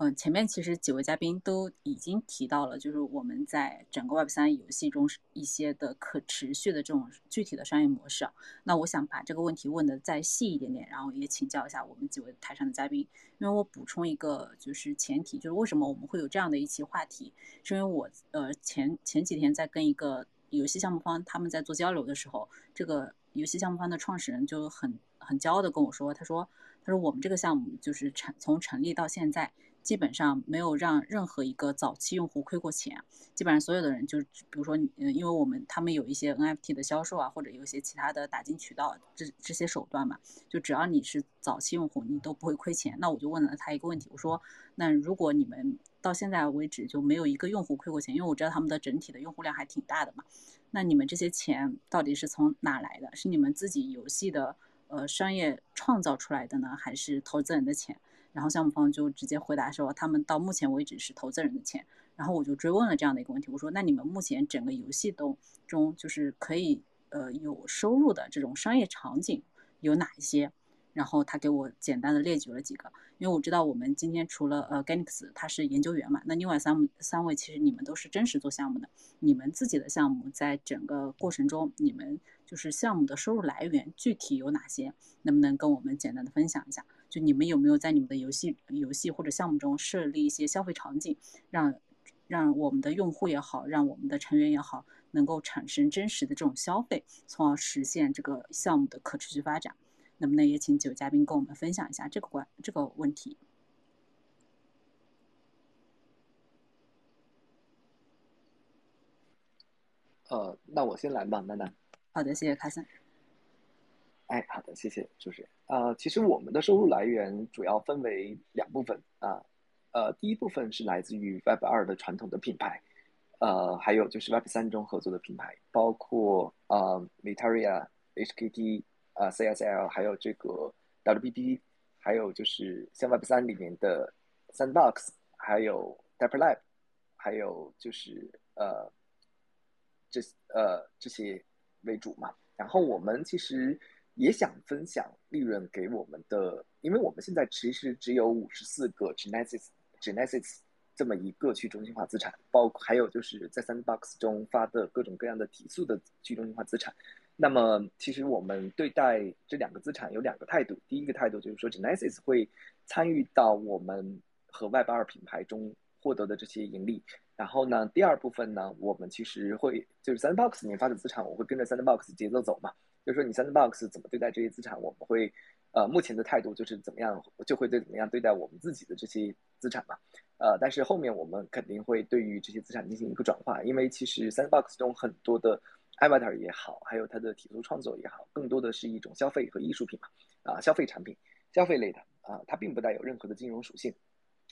嗯，前面其实几位嘉宾都已经提到了，就是我们在整个 Web 三游戏中一些的可持续的这种具体的商业模式。那我想把这个问题问的再细一点点，然后也请教一下我们几位台上的嘉宾。因为我补充一个就是前提，就是为什么我们会有这样的一期话题，是因为我呃前前几天在跟一个游戏项目方他们在做交流的时候，这个游戏项目方的创始人就很。很骄傲的跟我说，他说他说我们这个项目就是成从成立到现在。基本上没有让任何一个早期用户亏过钱，基本上所有的人就是，比如说，嗯，因为我们他们有一些 NFT 的销售啊，或者有一些其他的打金渠道这这些手段嘛，就只要你是早期用户，你都不会亏钱。那我就问了他一个问题，我说，那如果你们到现在为止就没有一个用户亏过钱，因为我知道他们的整体的用户量还挺大的嘛，那你们这些钱到底是从哪来的？是你们自己游戏的呃商业创造出来的呢，还是投资人的钱？然后项目方就直接回答说，他们到目前为止是投资人的钱。然后我就追问了这样的一个问题，我说，那你们目前整个游戏都中就是可以呃有收入的这种商业场景有哪一些？然后他给我简单的列举了几个，因为我知道我们今天除了呃 Ganix 他是研究员嘛，那另外三三位其实你们都是真实做项目的，你们自己的项目在整个过程中，你们就是项目的收入来源具体有哪些？能不能跟我们简单的分享一下？就你们有没有在你们的游戏、游戏或者项目中设立一些消费场景，让让我们的用户也好，让我们的成员也好，能够产生真实的这种消费，从而实现这个项目的可持续发展？能不能也请几位嘉宾跟我们分享一下这个关这个问题？呃，那我先来吧，楠楠。好的，谢谢卡森。哎，好的，谢谢主持人。呃，其实我们的收入来源主要分为两部分啊，呃，第一部分是来自于 Web 二的传统的品牌，呃，还有就是 Web 三中合作的品牌，包括呃 m e t a r i a HKT、呃 CSL，还有这个 WPP，还有就是像 Web 三里面的 Sandbox，还有 Dapper Lab，还有就是呃这呃这些为主嘛。然后我们其实。也想分享利润给我们的，因为我们现在其实只有五十四个 Genesis Genesis 这么一个去中心化资产，包括还有就是在 Sandbox 中发的各种各样的提速的去中心化资产。那么其实我们对待这两个资产有两个态度，第一个态度就是说 Genesis 会参与到我们和 Web 二品牌中获得的这些盈利。然后呢，第二部分呢，我们其实会就是 Sandbox 里面发的资产，我会跟着 Sandbox 节奏走嘛。就是说，你 Sandbox 怎么对待这些资产，我们会，呃，目前的态度就是怎么样，就会对怎么样对待我们自己的这些资产嘛，呃，但是后面我们肯定会对于这些资产进行一个转化，因为其实 Sandbox 中很多的 Avatar 也好，还有它的体图创作也好，更多的是一种消费和艺术品嘛，啊，消费产品，消费类的，啊，它并不带有任何的金融属性，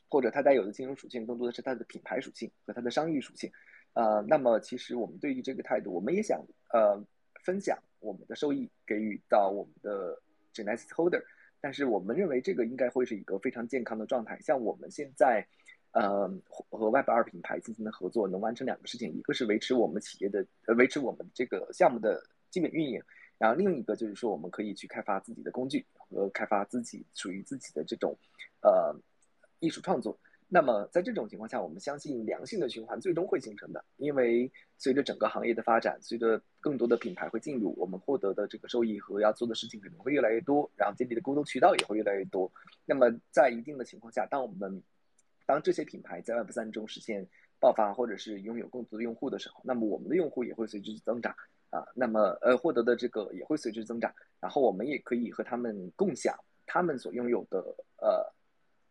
或者它带有的金融属性更多的是它的品牌属性和它的商誉属性，呃，那么其实我们对于这个态度，我们也想，呃。分享我们的收益给予到我们的 Genesis Holder，但是我们认为这个应该会是一个非常健康的状态。像我们现在，呃，和 Web 二品牌进行的合作，能完成两个事情：一个是维持我们企业的，呃，维持我们这个项目的基本运营；然后另一个就是说，我们可以去开发自己的工具和开发自己属于自己的这种，呃，艺术创作。那么在这种情况下，我们相信良性的循环最终会形成的，因为随着整个行业的发展，随着更多的品牌会进入，我们获得的这个收益和要做的事情可能会越来越多，然后建立的沟通渠道也会越来越多。那么在一定的情况下，当我们当这些品牌在 Web 三中实现爆发，或者是拥有更多的用户的时候，那么我们的用户也会随之增长啊。那么呃获得的这个也会随之增长，然后我们也可以和他们共享他们所拥有的呃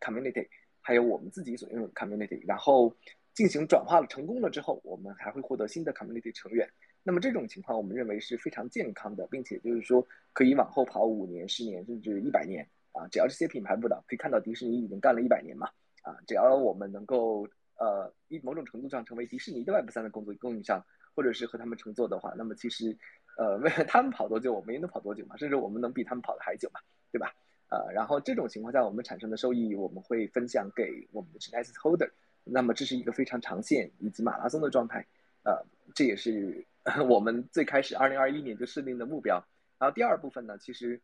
community。还有我们自己所拥有的 community，然后进行转化了成功了之后，我们还会获得新的 community 成员。那么这种情况，我们认为是非常健康的，并且就是说可以往后跑五年、十年甚至一百年啊！只要这些品牌不倒，可以看到迪士尼已经干了一百年嘛啊！只要我们能够呃一某种程度上成为迪士尼的 Web 三的工作供应商，或者是和他们乘坐的话，那么其实呃为了他们跑多久，我们也能跑多久嘛，甚至我们能比他们跑的还久嘛，对吧？呃，然后这种情况下，我们产生的收益，我们会分享给我们的 Genesis Holder。那么这是一个非常长线以及马拉松的状态。呃，这也是 我们最开始二零二一年就设定的目标。然后第二部分呢，其实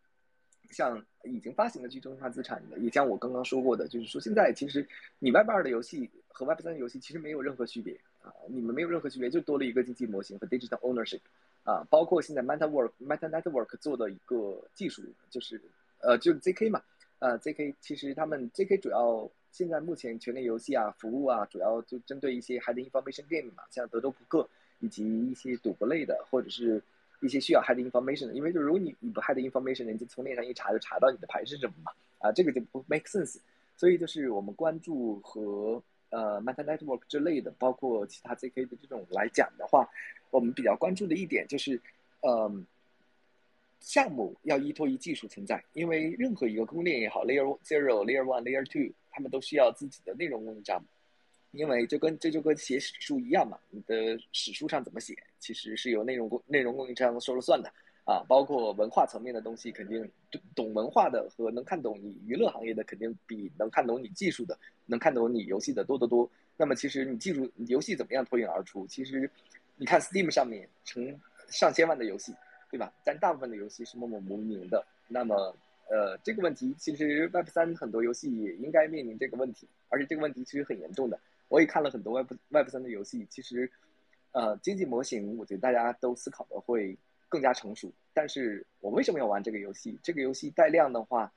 像已经发行的去中心化资产的，也像我刚刚说过的，就是说现在其实你 Web 二的游戏和 Web 三的游戏其实没有任何区别啊，你们没有任何区别，就多了一个经济模型和 Digital Ownership 啊，包括现在 Meta Work Meta Network 做的一个技术就是。呃，就是 ZK 嘛，呃，ZK 其实他们 ZK 主要现在目前全链游戏啊、服务啊，主要就针对一些 hidden information game 嘛，像德州扑克以及一些赌博类的，或者是一些需要 hide information 的，因为就如果你你不 hide information，人家从链上一查就查到你的牌是什么嘛，啊，这个就不 make sense。所以就是我们关注和呃 meta network 之类的，包括其他 zk 的这种来讲的话，我们比较关注的一点就是，嗯，项目要依托于技术存在，因为任何一个公链也好，layer zero、layer one、layer two，他们都需要自己的内容供应商。因为就跟这就跟写史书一样嘛，你的史书上怎么写，其实是由内容供内容供应商说了算的啊。包括文化层面的东西，肯定懂文化的和能看懂你娱乐行业的，肯定比能看懂你技术的、能看懂你游戏的多得多。那么其实你技术游戏怎么样脱颖而出？其实你看 Steam 上面成上千万的游戏，对吧？但大部分的游戏是默默无名的。那么呃，这个问题其实 Web 三很多游戏也应该面临这个问题，而且这个问题其实很严重的。我也看了很多 Web Web 三的游戏，其实，呃，经济模型我觉得大家都思考的会更加成熟。但是我为什么要玩这个游戏？这个游戏带量的话，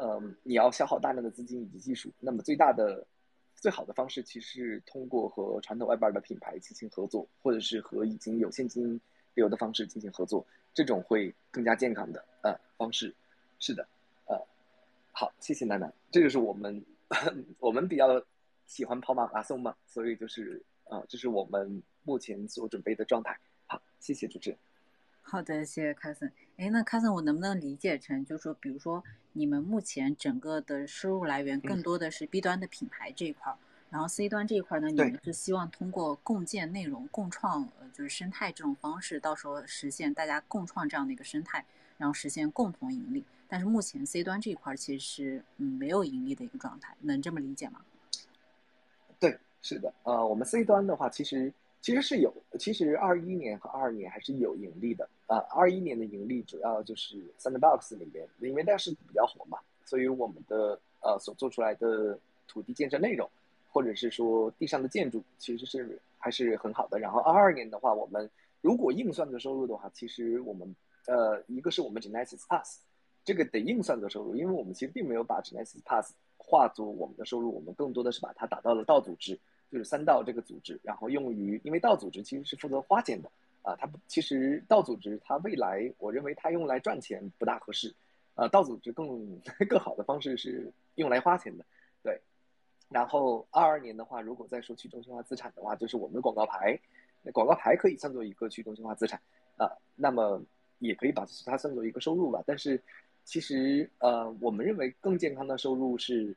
嗯，你要消耗大量的资金以及技术。那么最大的、最好的方式，其实是通过和传统 Web 二的品牌进行合作，或者是和已经有现金流的方式进行合作，这种会更加健康的呃方式。是的，呃，好，谢谢楠楠，这就是我们 我们比较。喜欢跑马拉松嘛，所以就是呃，这是我们目前所准备的状态。好，谢谢主持人。好的，谢谢卡森。哎，那卡森，我能不能理解成，就是说，比如说，你们目前整个的收入来源更多的是 B 端的品牌这一块儿，然后 C 端这一块呢，你们是希望通过共建内容、共创，呃，就是生态这种方式，到时候实现大家共创这样的一个生态，然后实现共同盈利。但是目前 C 端这一块其实是嗯没有盈利的一个状态，能这么理解吗？对，是的，呃，我们 C 端的话，其实其实是有，其实二一年和二二年还是有盈利的，呃，二一年的盈利主要就是 Sandbox 里面，因为那是比较火嘛，所以我们的呃所做出来的土地建设内容，或者是说地上的建筑，其实是还是很好的。然后二二年的话，我们如果硬算的收入的话，其实我们呃一个是我们 Genesis Pass，这个得硬算的收入，因为我们其实并没有把 Genesis Pass。化作我们的收入，我们更多的是把它打到了道组织，就是三道这个组织，然后用于，因为道组织其实是负责花钱的啊，它不，其实道组织它未来，我认为它用来赚钱不大合适，啊，道组织更 更好的方式是用来花钱的，对。然后二二年的话，如果再说去中心化资产的话，就是我们的广告牌，那广告牌可以算作一个去中心化资产啊，那么也可以把它算作一个收入吧，但是。其实，呃，我们认为更健康的收入是，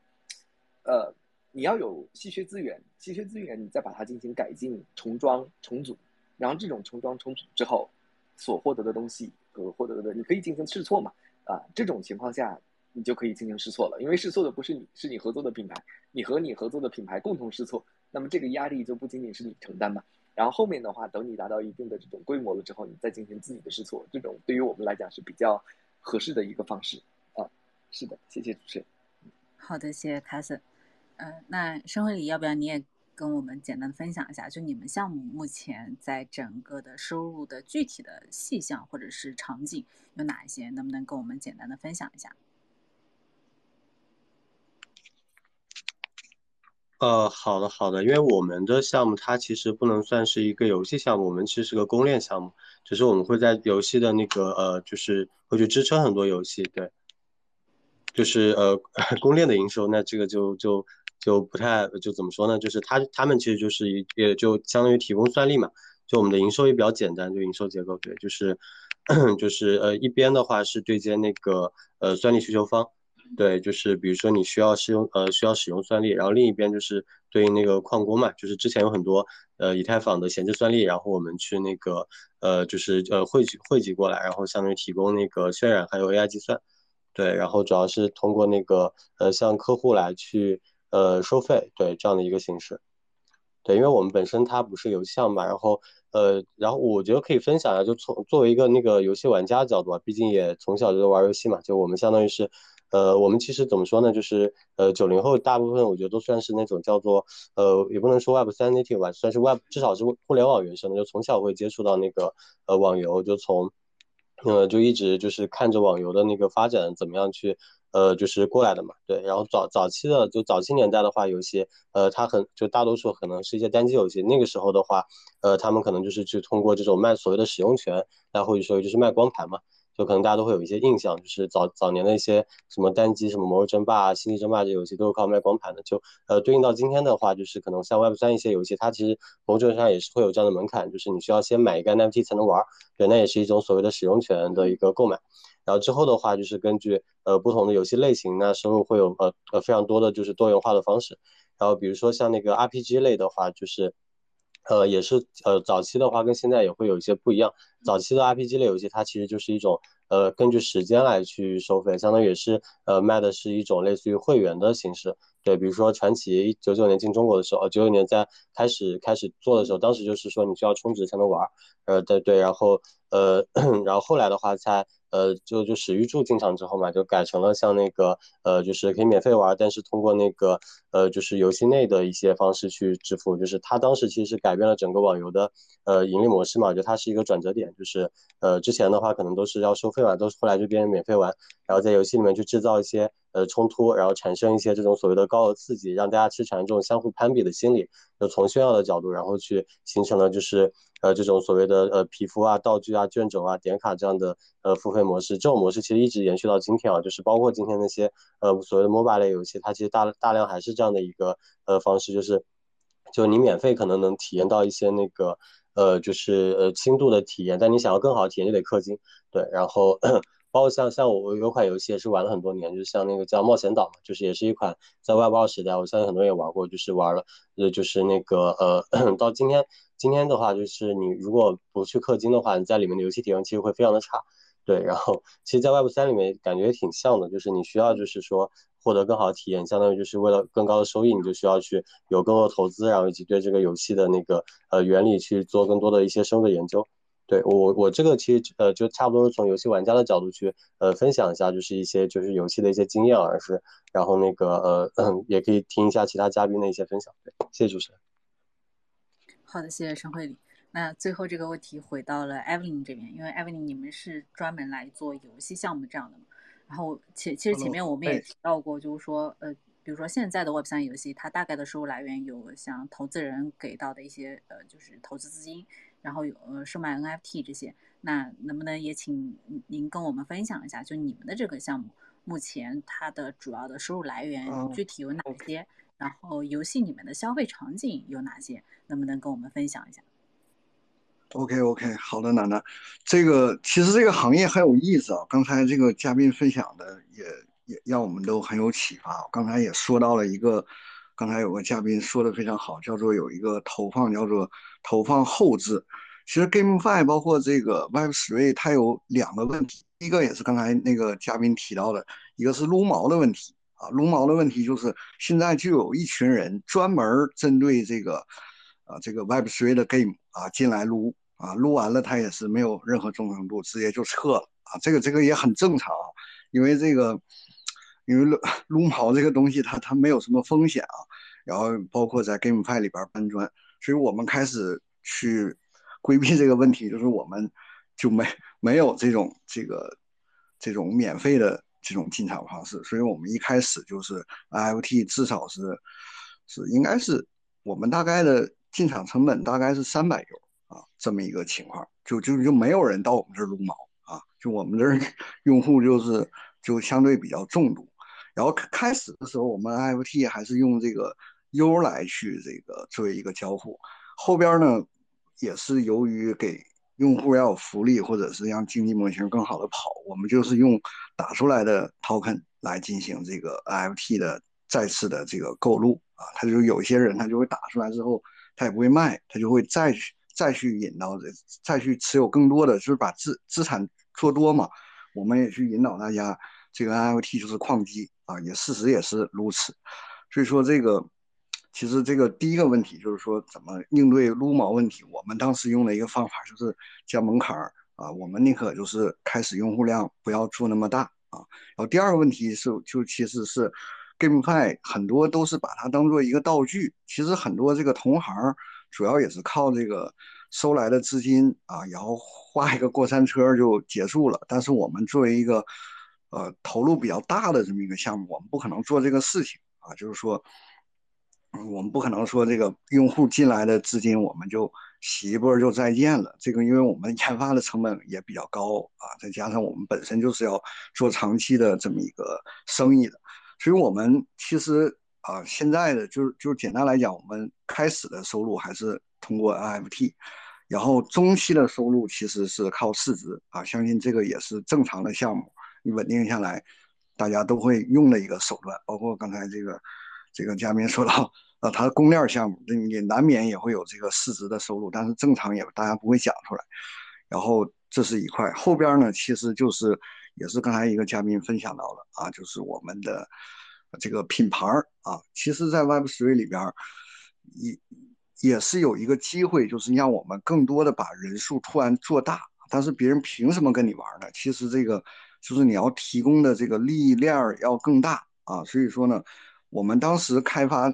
呃，你要有稀缺资源，稀缺资源你再把它进行改进、重装、重组，然后这种重装重组之后所获得的东西和获得的，你可以进行试错嘛？啊，这种情况下你就可以进行试错了，因为试错的不是你，是你合作的品牌，你和你合作的品牌共同试错，那么这个压力就不仅仅是你承担嘛。然后后面的话，等你达到一定的这种规模了之后，你再进行自己的试错，这种对于我们来讲是比较。合适的一个方式啊，是的，谢谢主持人。好的，谢谢卡森。呃，那申慧礼，要不要你也跟我们简单分享一下，就你们项目目前在整个的收入的具体的细项或者是场景有哪一些？能不能跟我们简单的分享一下？呃，好的，好的，因为我们的项目它其实不能算是一个游戏项目，我们其实是个公链项目，只是我们会在游戏的那个呃，就是会去支撑很多游戏，对，就是呃 公链的营收，那这个就就就不太就怎么说呢？就是他他们其实就是一也就相当于提供算力嘛，就我们的营收也比较简单，就营收结构，对，就是 就是呃一边的话是对接那个呃算力需求方。对，就是比如说你需要使用呃需要使用算力，然后另一边就是对应那个矿工嘛，就是之前有很多呃以太坊的闲置算力，然后我们去那个呃就是呃汇集汇集过来，然后相当于提供那个渲染还有 AI 计算，对，然后主要是通过那个呃向客户来去呃收费，对这样的一个形式，对，因为我们本身它不是游戏项目嘛，然后呃然后我觉得可以分享一下，就从作为一个那个游戏玩家角度啊，毕竟也从小就玩游戏嘛，就我们相当于是。呃，我们其实怎么说呢？就是呃，九零后大部分我觉得都算是那种叫做呃，也不能说 Web 三 native 吧，算是 Web 至少是互联网原生的，就从小会接触到那个呃网游，就从呃就一直就是看着网游的那个发展怎么样去呃就是过来的嘛，对。然后早早期的就早期年代的话，游戏呃它很就大多数可能是一些单机游戏，那个时候的话，呃他们可能就是去通过这种卖所谓的使用权，来或者说就是卖光盘嘛。就可能大家都会有一些印象，就是早早年的一些什么单机，什么《魔兽争霸》《星际争霸》这游戏都是靠卖光盘的。就呃对应到今天的话，就是可能像 Web 三一些游戏，它其实某种上也是会有这样的门槛，就是你需要先买一个 NFT 才能玩。对，那也是一种所谓的使用权的一个购买。然后之后的话，就是根据呃不同的游戏类型，那收入会有呃呃非常多的就是多元化的方式。然后比如说像那个 RPG 类的话，就是呃也是呃早期的话跟现在也会有一些不一样。早期的 RPG 类游戏，它其实就是一种。呃，根据时间来去收费，相当于也是呃卖的是一种类似于会员的形式。对，比如说传奇九九年进中国的时候，九九年在开始开始做的时候，当时就是说你需要充值才能玩。呃，对对，然后呃，然后后来的话才。呃，就就史玉柱进场之后嘛，就改成了像那个呃，就是可以免费玩，但是通过那个呃，就是游戏内的一些方式去支付。就是他当时其实是改变了整个网游的呃盈利模式嘛，我觉得它是一个转折点。就是呃，之前的话可能都是要收费嘛，都是后来就变成免费玩，然后在游戏里面去制造一些呃冲突，然后产生一些这种所谓的高额刺激，让大家去产生这种相互攀比的心理。就从炫耀的角度，然后去形成了就是。呃，这种所谓的呃皮肤啊、道具啊、卷轴啊、点卡这样的呃付费模式，这种模式其实一直延续到今天啊，就是包括今天那些呃所谓的 MOBA 类游戏，它其实大大量还是这样的一个呃方式，就是就你免费可能能体验到一些那个呃就是呃轻度的体验，但你想要更好的体验就得氪金，对，然后。包括像像我有款游戏也是玩了很多年，就像那个叫冒险岛嘛，就是也是一款在外包时代，我相信很多人也玩过，就是玩了，呃，就是那个呃，到今天今天的话，就是你如果不去氪金的话，你在里面的游戏体验其实会非常的差，对。然后其实，在 Web 三里面感觉也挺像的，就是你需要就是说获得更好的体验，相当于就是为了更高的收益，你就需要去有更多的投资，然后以及对这个游戏的那个呃原理去做更多的一些深入的研究。对我，我这个其实呃，就差不多是从游戏玩家的角度去呃分享一下，就是一些就是游戏的一些经验，而是然后那个呃，也可以听一下其他嘉宾的一些分享。对，谢谢主持人。好的，谢谢陈慧理。那最后这个问题回到了 Evelyn 这边，因为 Evelyn 你们是专门来做游戏项目这样的嘛？然后其其实前面我们也提到过，就是说呃，比如说现在的 Web 三游戏，它大概的收入来源有像投资人给到的一些呃，就是投资资金。然后有呃售卖 NFT 这些，那能不能也请您跟我们分享一下，就你们的这个项目目前它的主要的收入来源具体有哪些？然后游戏里面的消费场景有哪些？能不能跟我们分享一下？OK OK，好的，楠楠，这个其实这个行业很有意思啊。刚才这个嘉宾分享的也也让我们都很有启发。刚才也说到了一个。刚才有个嘉宾说的非常好，叫做有一个投放叫做投放后置。其实 GameFi 包括这个 Web3，它有两个问题，一个也是刚才那个嘉宾提到的，一个是撸毛的问题啊。撸毛的问题就是现在就有一群人专门针对这个啊这个 Web3 的 Game 啊进来撸啊，撸完了他也是没有任何忠诚度，直接就撤了啊。这个这个也很正常，因为这个。因为撸 撸毛这个东西，它它没有什么风险啊，然后包括在 GameFi 里边搬砖，所以我们开始去规避这个问题，就是我们就没没有这种这个这种免费的这种进场方式，所以我们一开始就是 IFT 至少是是应该是我们大概的进场成本大概是三百油啊，这么一个情况，就就就没有人到我们这儿撸毛啊，就我们这儿 用户就是就相对比较重度。然后开始的时候，我们 NFT 还是用这个 U 来去这个作为一个交互。后边呢，也是由于给用户要有福利，或者是让经济模型更好的跑，我们就是用打出来的 token 来进行这个 NFT 的再次的这个购入啊。他就有些人，他就会打出来之后，他也不会卖，他就会再去再去引导这再去持有更多的，就是把资资产做多嘛。我们也去引导大家，这个 NFT 就是矿机。啊，也事实也是如此，所以说这个其实这个第一个问题就是说怎么应对撸毛问题。我们当时用的一个方法就是降门槛儿啊，我们宁可就是开始用户量不要做那么大啊。然后第二个问题是，就其实是 GameFi 很多都是把它当做一个道具，其实很多这个同行主要也是靠这个收来的资金啊，然后画一个过山车就结束了。但是我们作为一个呃投入比较大的这么一个项目，我们不可能做这个事情啊，就是说，我们不可能说这个用户进来的资金我们就洗一波就再见了。这个因为我们研发的成本也比较高啊，再加上我们本身就是要做长期的这么一个生意的，所以我们其实啊现在的就是就是简单来讲，我们开始的收入还是通过 NFT。然后中期的收入其实是靠市值啊，相信这个也是正常的项目，你稳定下来，大家都会用的一个手段。包括刚才这个这个嘉宾说到，呃，它的供链项目，你难免也会有这个市值的收入，但是正常也大家不会讲出来。然后这是一块，后边呢，其实就是也是刚才一个嘉宾分享到了啊，就是我们的这个品牌啊，其实在 Web Three 里边也。也是有一个机会，就是让我们更多的把人数突然做大，但是别人凭什么跟你玩呢？其实这个就是你要提供的这个利益链要更大啊。所以说呢，我们当时开发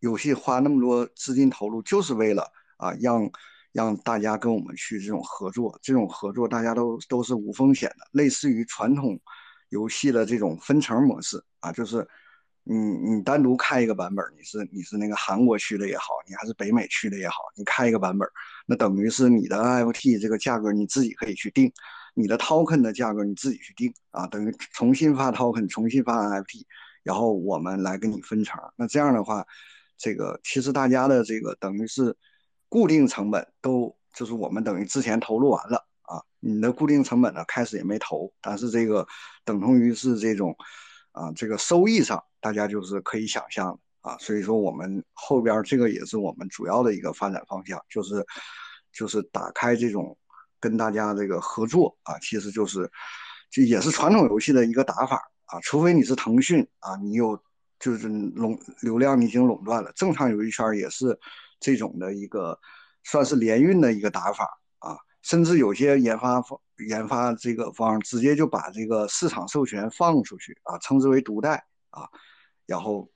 游戏花那么多资金投入，就是为了啊让让大家跟我们去这种合作，这种合作大家都都是无风险的，类似于传统游戏的这种分成模式啊，就是。你你单独开一个版本，你是你是那个韩国区的也好，你还是北美区的也好，你开一个版本，那等于是你的 NFT 这个价格你自己可以去定，你的 token 的价格你自己去定啊，等于重新发 token，重新发 NFT，然后我们来跟你分成。那这样的话，这个其实大家的这个等于是固定成本都就是我们等于之前投入完了啊，你的固定成本呢开始也没投，但是这个等同于是这种啊这个收益上。大家就是可以想象啊，所以说我们后边这个也是我们主要的一个发展方向，就是就是打开这种跟大家这个合作啊，其实就是就也是传统游戏的一个打法啊，除非你是腾讯啊，你有就是垄流量你已经垄断了，正常游戏圈也是这种的一个算是联运的一个打法啊，甚至有些研发方研发这个方直接就把这个市场授权放出去啊，称之为独代啊。然后，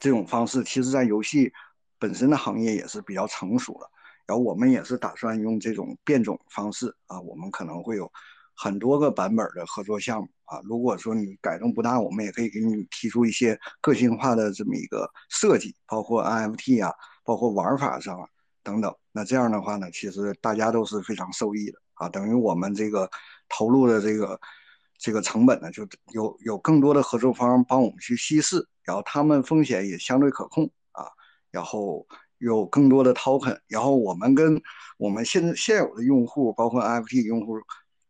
这种方式其实，在游戏本身的行业也是比较成熟了。然后我们也是打算用这种变种方式啊，我们可能会有很多个版本的合作项目啊。如果说你改动不大，我们也可以给你提出一些个性化的这么一个设计，包括 NFT 啊，包括玩法上等等。那这样的话呢，其实大家都是非常受益的啊，等于我们这个投入的这个。这个成本呢，就有有更多的合作方帮我们去稀释，然后他们风险也相对可控啊，然后有更多的 token，然后我们跟我们现现有的用户，包括 NFT 用户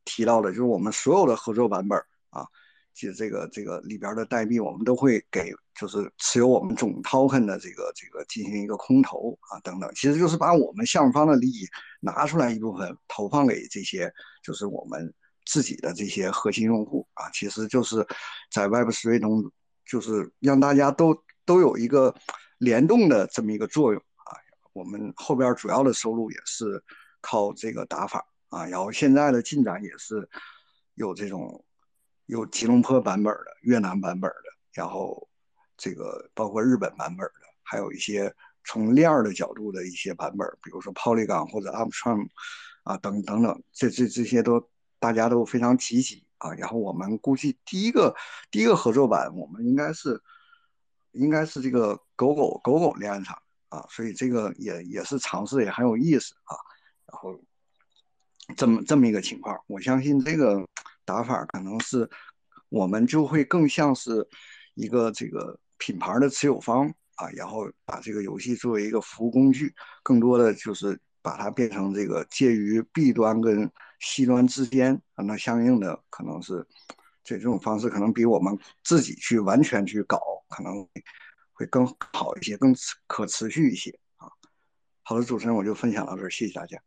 提到的，就是我们所有的合作版本啊，就这个这个里边的代币，我们都会给，就是持有我们总 token 的这个这个进行一个空投啊等等，其实就是把我们项目方的利益拿出来一部分投放给这些，就是我们。自己的这些核心用户啊，其实就是在 Web3 中，就是让大家都都有一个联动的这么一个作用。我们后边主要的收入也是靠这个打法啊，然后现在的进展也是有这种有吉隆坡版本的、越南版本的，然后这个包括日本版本的，还有一些从链儿的角度的一些版本，比如说 Polygon 或者 Armstrong 啊等等等，这这这些都。大家都非常积极啊，然后我们估计第一个第一个合作版，我们应该是应该是这个狗狗狗狗链上啊，所以这个也也是尝试也很有意思啊，然后这么这么一个情况，我相信这个打法可能是我们就会更像是一个这个品牌的持有方啊，然后把这个游戏作为一个服务工具，更多的就是把它变成这个介于 B 端跟 C 端之间啊，那相应的可能是这这种方式，可能比我们自己去完全去搞，可能会更好一些，更可持续一些啊。好的，主持人，我就分享到这儿，谢谢大家。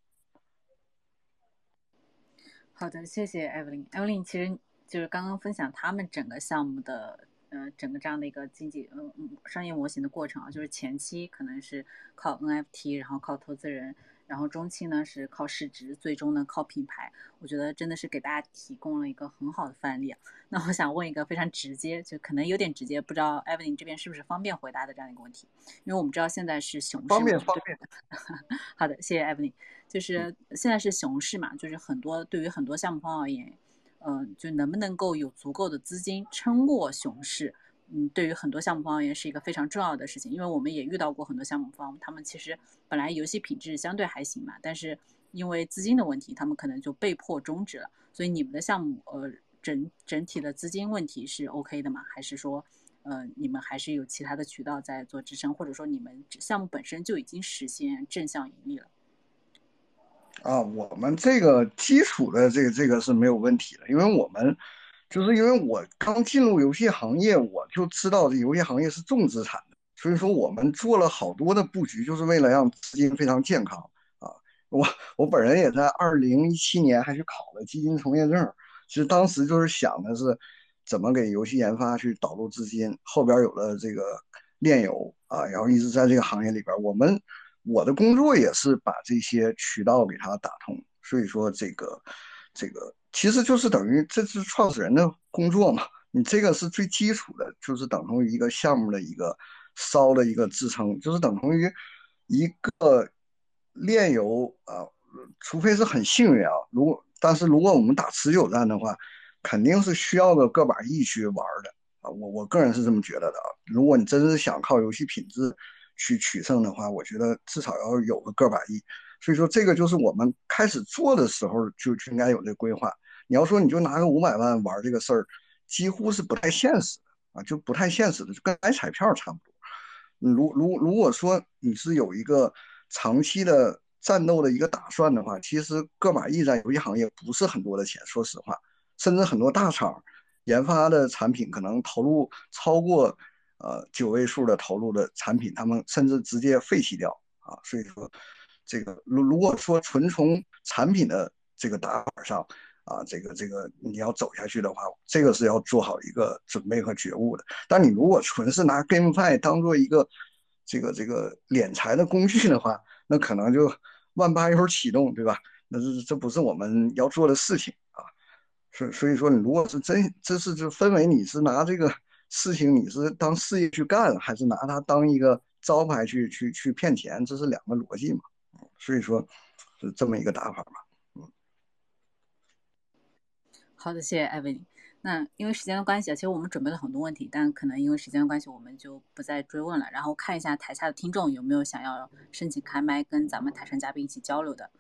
好的，谢谢 Evelyn。Evelyn 其实就是刚刚分享他们整个项目的，呃，整个这样的一个经济，嗯嗯，商业模型的过程啊，就是前期可能是靠 NFT，然后靠投资人。然后中期呢是靠市值，最终呢靠品牌。我觉得真的是给大家提供了一个很好的范例。那我想问一个非常直接，就可能有点直接，不知道 Evelyn 这边是不是方便回答的这样一个问题？因为我们知道现在是熊市。方便方便。好的，谢谢 Evelyn。就是现在是熊市嘛，就是很多对于很多项目方而言，嗯，就能不能够有足够的资金撑过熊市？嗯，对于很多项目方而言是一个非常重要的事情，因为我们也遇到过很多项目方，他们其实本来游戏品质相对还行嘛，但是因为资金的问题，他们可能就被迫终止了。所以你们的项目，呃，整整体的资金问题是 OK 的吗？还是说，呃，你们还是有其他的渠道在做支撑，或者说你们项目本身就已经实现正向盈利了？啊，我们这个基础的这个这个是没有问题的，因为我们就是因为我刚进入游戏行业，我就知道这游戏行业是重资产的，所以说我们做了好多的布局，就是为了让资金非常健康啊。我我本人也在二零一七年还去考了基金从业证，其实当时就是想的是怎么给游戏研发去导入资金，后边有了这个炼油啊，然后一直在这个行业里边，我们。我的工作也是把这些渠道给它打通，所以说这个，这个其实就是等于这是创始人的工作嘛。你这个是最基础的，就是等同于一个项目的一个烧的一个支撑，就是等同于一个炼油啊。除非是很幸运啊，如果但是如果我们打持久战的话，肯定是需要个个把亿去玩的啊。我我个人是这么觉得的啊。如果你真是想靠游戏品质，去取胜的话，我觉得至少要有个个把亿，所以说这个就是我们开始做的时候就应该有这规划。你要说你就拿个五百万玩这个事儿，几乎是不太现实的啊，就不太现实的，就跟买彩票差不多。如如如果说你是有一个长期的战斗的一个打算的话，其实个把亿在游戏行业不是很多的钱，说实话，甚至很多大厂研发的产品可能投入超过。呃，九位数的投入的产品，他们甚至直接废弃掉啊。所以说，这个如如果说纯从产品的这个打法上啊，这个这个你要走下去的话，这个是要做好一个准备和觉悟的。但你如果纯是拿 GameFi 当做一个这个这个敛财的工具的话，那可能就万八油启动，对吧？那这这不是我们要做的事情啊。所所以说，你如果是真这是就分为你是拿这个。事情你是当事业去干，还是拿它当一个招牌去去去骗钱？这是两个逻辑嘛？所以说是这么一个打法吧？嗯。好的，谢谢艾薇。那因为时间的关系啊，其实我们准备了很多问题，但可能因为时间的关系，我们就不再追问了。然后看一下台下的听众有没有想要申请开麦跟咱们台上嘉宾一起交流的。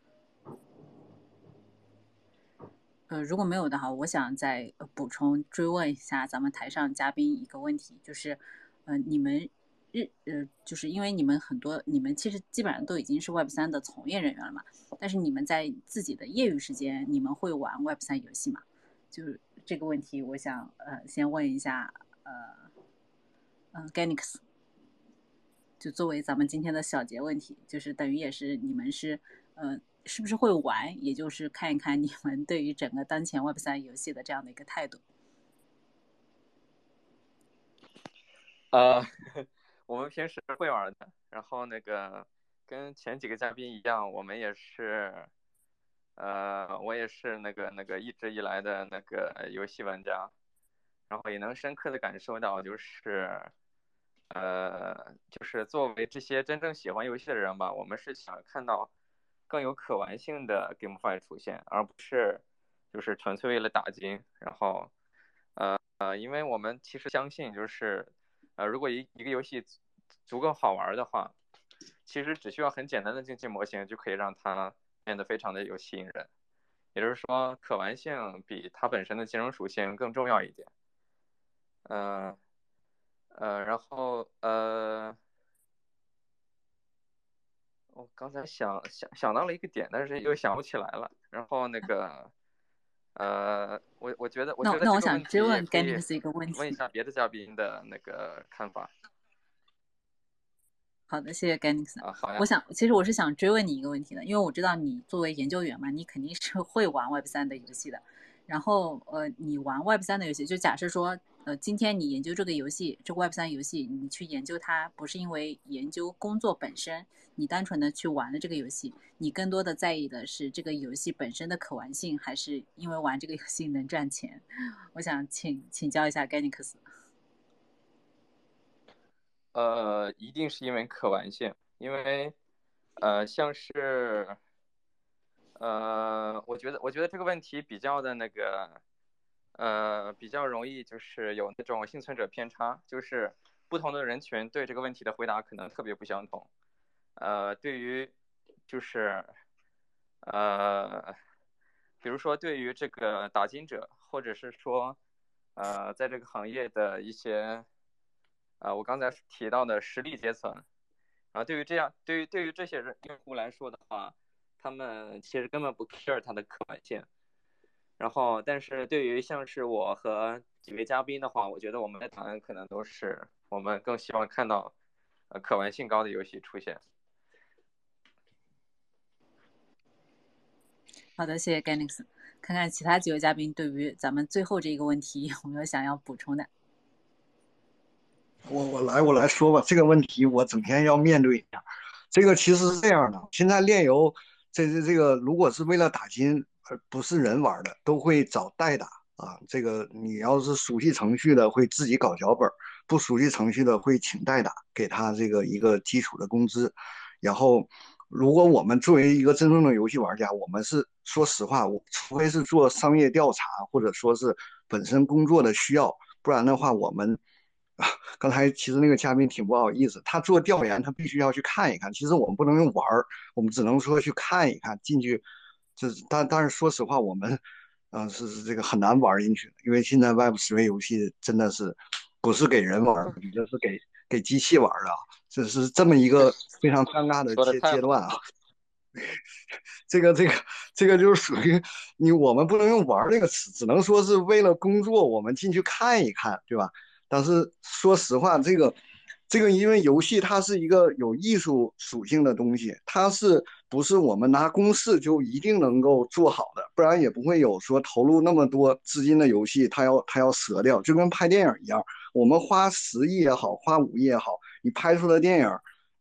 呃，如果没有的话，我想再补充追问一下咱们台上嘉宾一个问题，就是，呃，你们日呃，就是因为你们很多，你们其实基本上都已经是 Web 三的从业人员了嘛，但是你们在自己的业余时间，你们会玩 Web 三游戏吗？就是这个问题，我想呃先问一下呃，嗯 g a n i x 就作为咱们今天的小结问题，就是等于也是你们是呃。是不是会玩？也就是看一看你们对于整个当前 Web 三游戏的这样的一个态度。呃，我们平时会玩的，然后那个跟前几个嘉宾一样，我们也是，呃，我也是那个那个一直以来的那个游戏玩家，然后也能深刻的感受到，就是，呃，就是作为这些真正喜欢游戏的人吧，我们是想看到。更有可玩性的 GameFi 出现，而不是就是纯粹为了打金。然后，呃呃，因为我们其实相信，就是呃，如果一一个游戏足够好玩的话，其实只需要很简单的经济模型就可以让它变得非常的有吸引人。也就是说，可玩性比它本身的金融属性更重要一点。嗯呃，然后呃。我刚才想想想到了一个点，但是又想不起来了。然后那个，呃，我我觉得，我觉得那我想追问 Ganix 一个问题，问一下别的嘉宾的那个看法。好的，谢谢 g a n i x 啊，好呀。我想，其实我是想追问你一个问题的，因为我知道你作为研究员嘛，你肯定是会玩 Web 三的游戏的。然后，呃，你玩 Web 三的游戏，就假设说。呃，今天你研究这个游戏，这个 Web 三游戏，你去研究它，不是因为研究工作本身，你单纯的去玩了这个游戏，你更多的在意的是这个游戏本身的可玩性，还是因为玩这个游戏能赚钱？我想请请教一下 g a n i x 呃，一定是因为可玩性，因为呃，像是呃，我觉得我觉得这个问题比较的那个。呃，比较容易就是有那种幸存者偏差，就是不同的人群对这个问题的回答可能特别不相同。呃，对于就是呃，比如说对于这个打金者，或者是说呃，在这个行业的一些呃，我刚才提到的实力阶层，啊，对于这样对于对于这些人用户来说的话，他们其实根本不 care 它的可玩性。然后，但是对于像是我和几位嘉宾的话，我觉得我们的答案可能都是我们更希望看到，呃，可玩性高的游戏出现。好的，谢谢 g a n n i x 看看其他几位嘉宾对于咱们最后这一个问题有没有想要补充的？我我来我来说吧，这个问题我整天要面对一下。这个其实是这样的，现在炼油这这这个，如果是为了打金。不是人玩的，都会找代打啊。这个你要是熟悉程序的，会自己搞脚本；不熟悉程序的，会请代打，给他这个一个基础的工资。然后，如果我们作为一个真正的游戏玩家，我们是说实话，我除非是做商业调查，或者说是本身工作的需要，不然的话，我们，刚才其实那个嘉宾挺不好意思，他做调研，他必须要去看一看。其实我们不能用玩儿，我们只能说去看一看，进去。这但但是说实话，我们，嗯，是是这个很难玩进去，因为现在 Web 十位游戏真的是不是给人玩的，这是给给机器玩的，这是这么一个非常尴尬的阶阶段啊。这个这个这个就是属于你我们不能用玩这个词，只能说是为了工作，我们进去看一看，对吧？但是说实话，这个。这个因为游戏它是一个有艺术属性的东西，它是不是我们拿公式就一定能够做好的？不然也不会有说投入那么多资金的游戏，它要它要折掉，就跟拍电影一样，我们花十亿也好，花五亿也好，你拍出的电影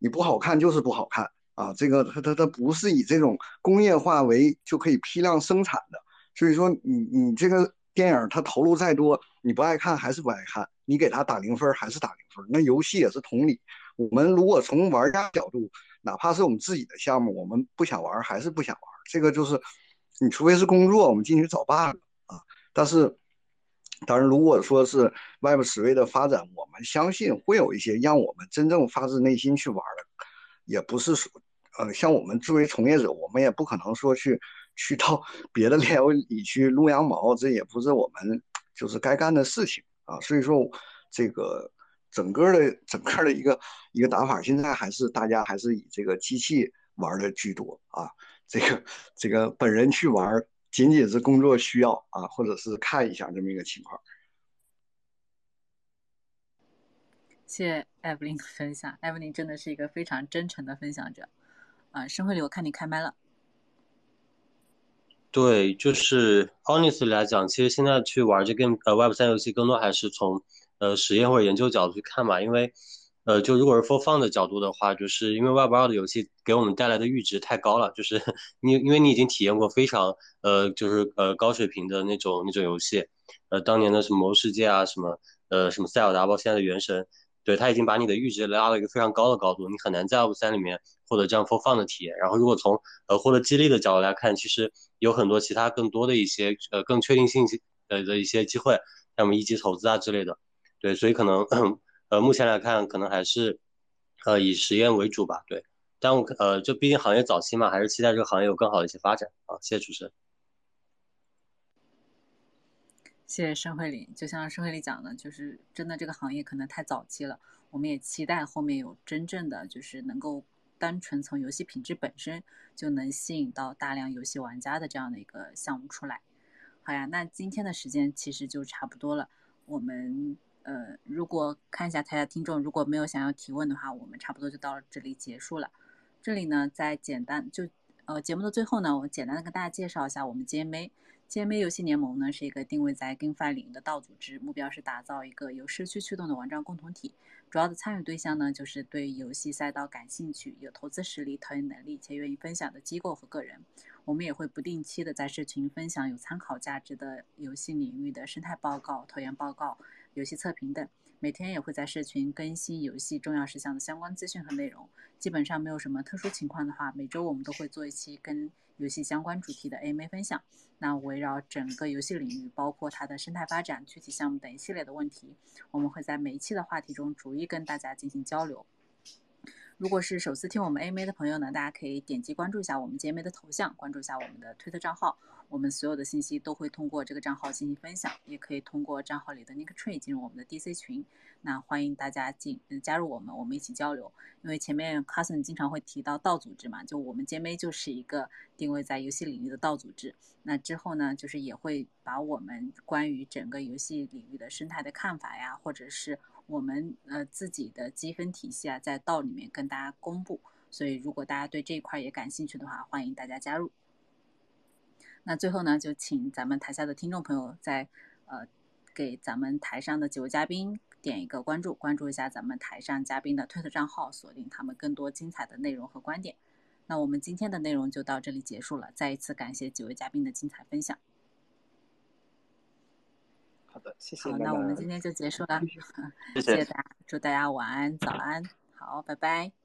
你不好看就是不好看啊！这个它它它不是以这种工业化为就可以批量生产的，所以说你你这个电影它投入再多，你不爱看还是不爱看。你给他打零分还是打零分？那游戏也是同理。我们如果从玩家角度，哪怕是我们自己的项目，我们不想玩还是不想玩。这个就是，你除非是工作，我们进去找 bug 啊。但是，当然，如果说是 Web 十位的发展，我们相信会有一些让我们真正发自内心去玩的。也不是说，呃，像我们作为从业者，我们也不可能说去去到 别的链游里去撸羊毛，这也不是我们就是该干的事情。啊，所以说这个整个的整个的一个一个打法，现在还是大家还是以这个机器玩的居多啊。这个这个本人去玩，仅仅是工作需要啊，或者是看一下这么一个情况。谢艾弗林的分享，艾弗林真的是一个非常真诚的分享者。啊，申慧里，我看你开麦了。对，就是 honestly 来讲，其实现在去玩这个呃 Web 三游戏，更多还是从呃实验或者研究角度去看嘛。因为呃，就如果是 for fun 的角度的话，就是因为 Web 二的游戏给我们带来的阈值太高了，就是 你因为你已经体验过非常呃就是呃高水平的那种那种游戏，呃当年的什么魔兽世界啊，什么呃什么塞尔达，包括现在的原神。对，他已经把你的阈值拉到一个非常高的高度，你很难在 Web 三里面获得这样 for fun 的体验。然后，如果从呃获得激励的角度来看，其实有很多其他更多的一些呃更确定性呃的一些机会，像我们一级投资啊之类的。对，所以可能呃目前来看，可能还是呃以实验为主吧。对，但我呃就毕竟行业早期嘛，还是期待这个行业有更好的一些发展啊。谢谢主持人。谢谢申慧林，就像申慧林讲的，就是真的这个行业可能太早期了，我们也期待后面有真正的就是能够单纯从游戏品质本身就能吸引到大量游戏玩家的这样的一个项目出来。好呀，那今天的时间其实就差不多了，我们呃如果看一下台下听众如果没有想要提问的话，我们差不多就到这里结束了。这里呢，再简单就呃节目的最后呢，我简单的跟大家介绍一下我们 GMA。GMA 游戏联盟呢是一个定位在 GameFi 领域的道组织，目标是打造一个由社区驱动的玩转共同体。主要的参与对象呢就是对游戏赛道感兴趣、有投资实力、投研能力且愿意分享的机构和个人。我们也会不定期的在社群分享有参考价值的游戏领域的生态报告、投研报告、游戏测评等，每天也会在社群更新游戏重要事项的相关资讯和内容。基本上没有什么特殊情况的话，每周我们都会做一期跟游戏相关主题的 AMA 分享。那围绕整个游戏领域，包括它的生态发展、具体项目等一系列的问题，我们会在每一期的话题中逐一跟大家进行交流。如果是首次听我们 AMA 的朋友呢，大家可以点击关注一下我们 AMA 的头像，关注一下我们的推特账号。我们所有的信息都会通过这个账号进行分享，也可以通过账号里的 Nick Tree 进入我们的 DC 群。那欢迎大家进加入我们，我们一起交流。因为前面 Carson 经常会提到道组织嘛，就我们 AMA 就是一个定位在游戏领域的道组织。那之后呢，就是也会把我们关于整个游戏领域的生态的看法呀，或者是我们呃自己的积分体系啊，在道里面跟大家公布。所以如果大家对这一块也感兴趣的话，欢迎大家加入。那最后呢，就请咱们台下的听众朋友在呃给咱们台上的几位嘉宾点一个关注，关注一下咱们台上嘉宾的推特账号，锁定他们更多精彩的内容和观点。那我们今天的内容就到这里结束了，再一次感谢几位嘉宾的精彩分享。好的，谢谢。好，那我们今天就结束了，谢谢大家，祝大家晚安、早安，好，拜拜。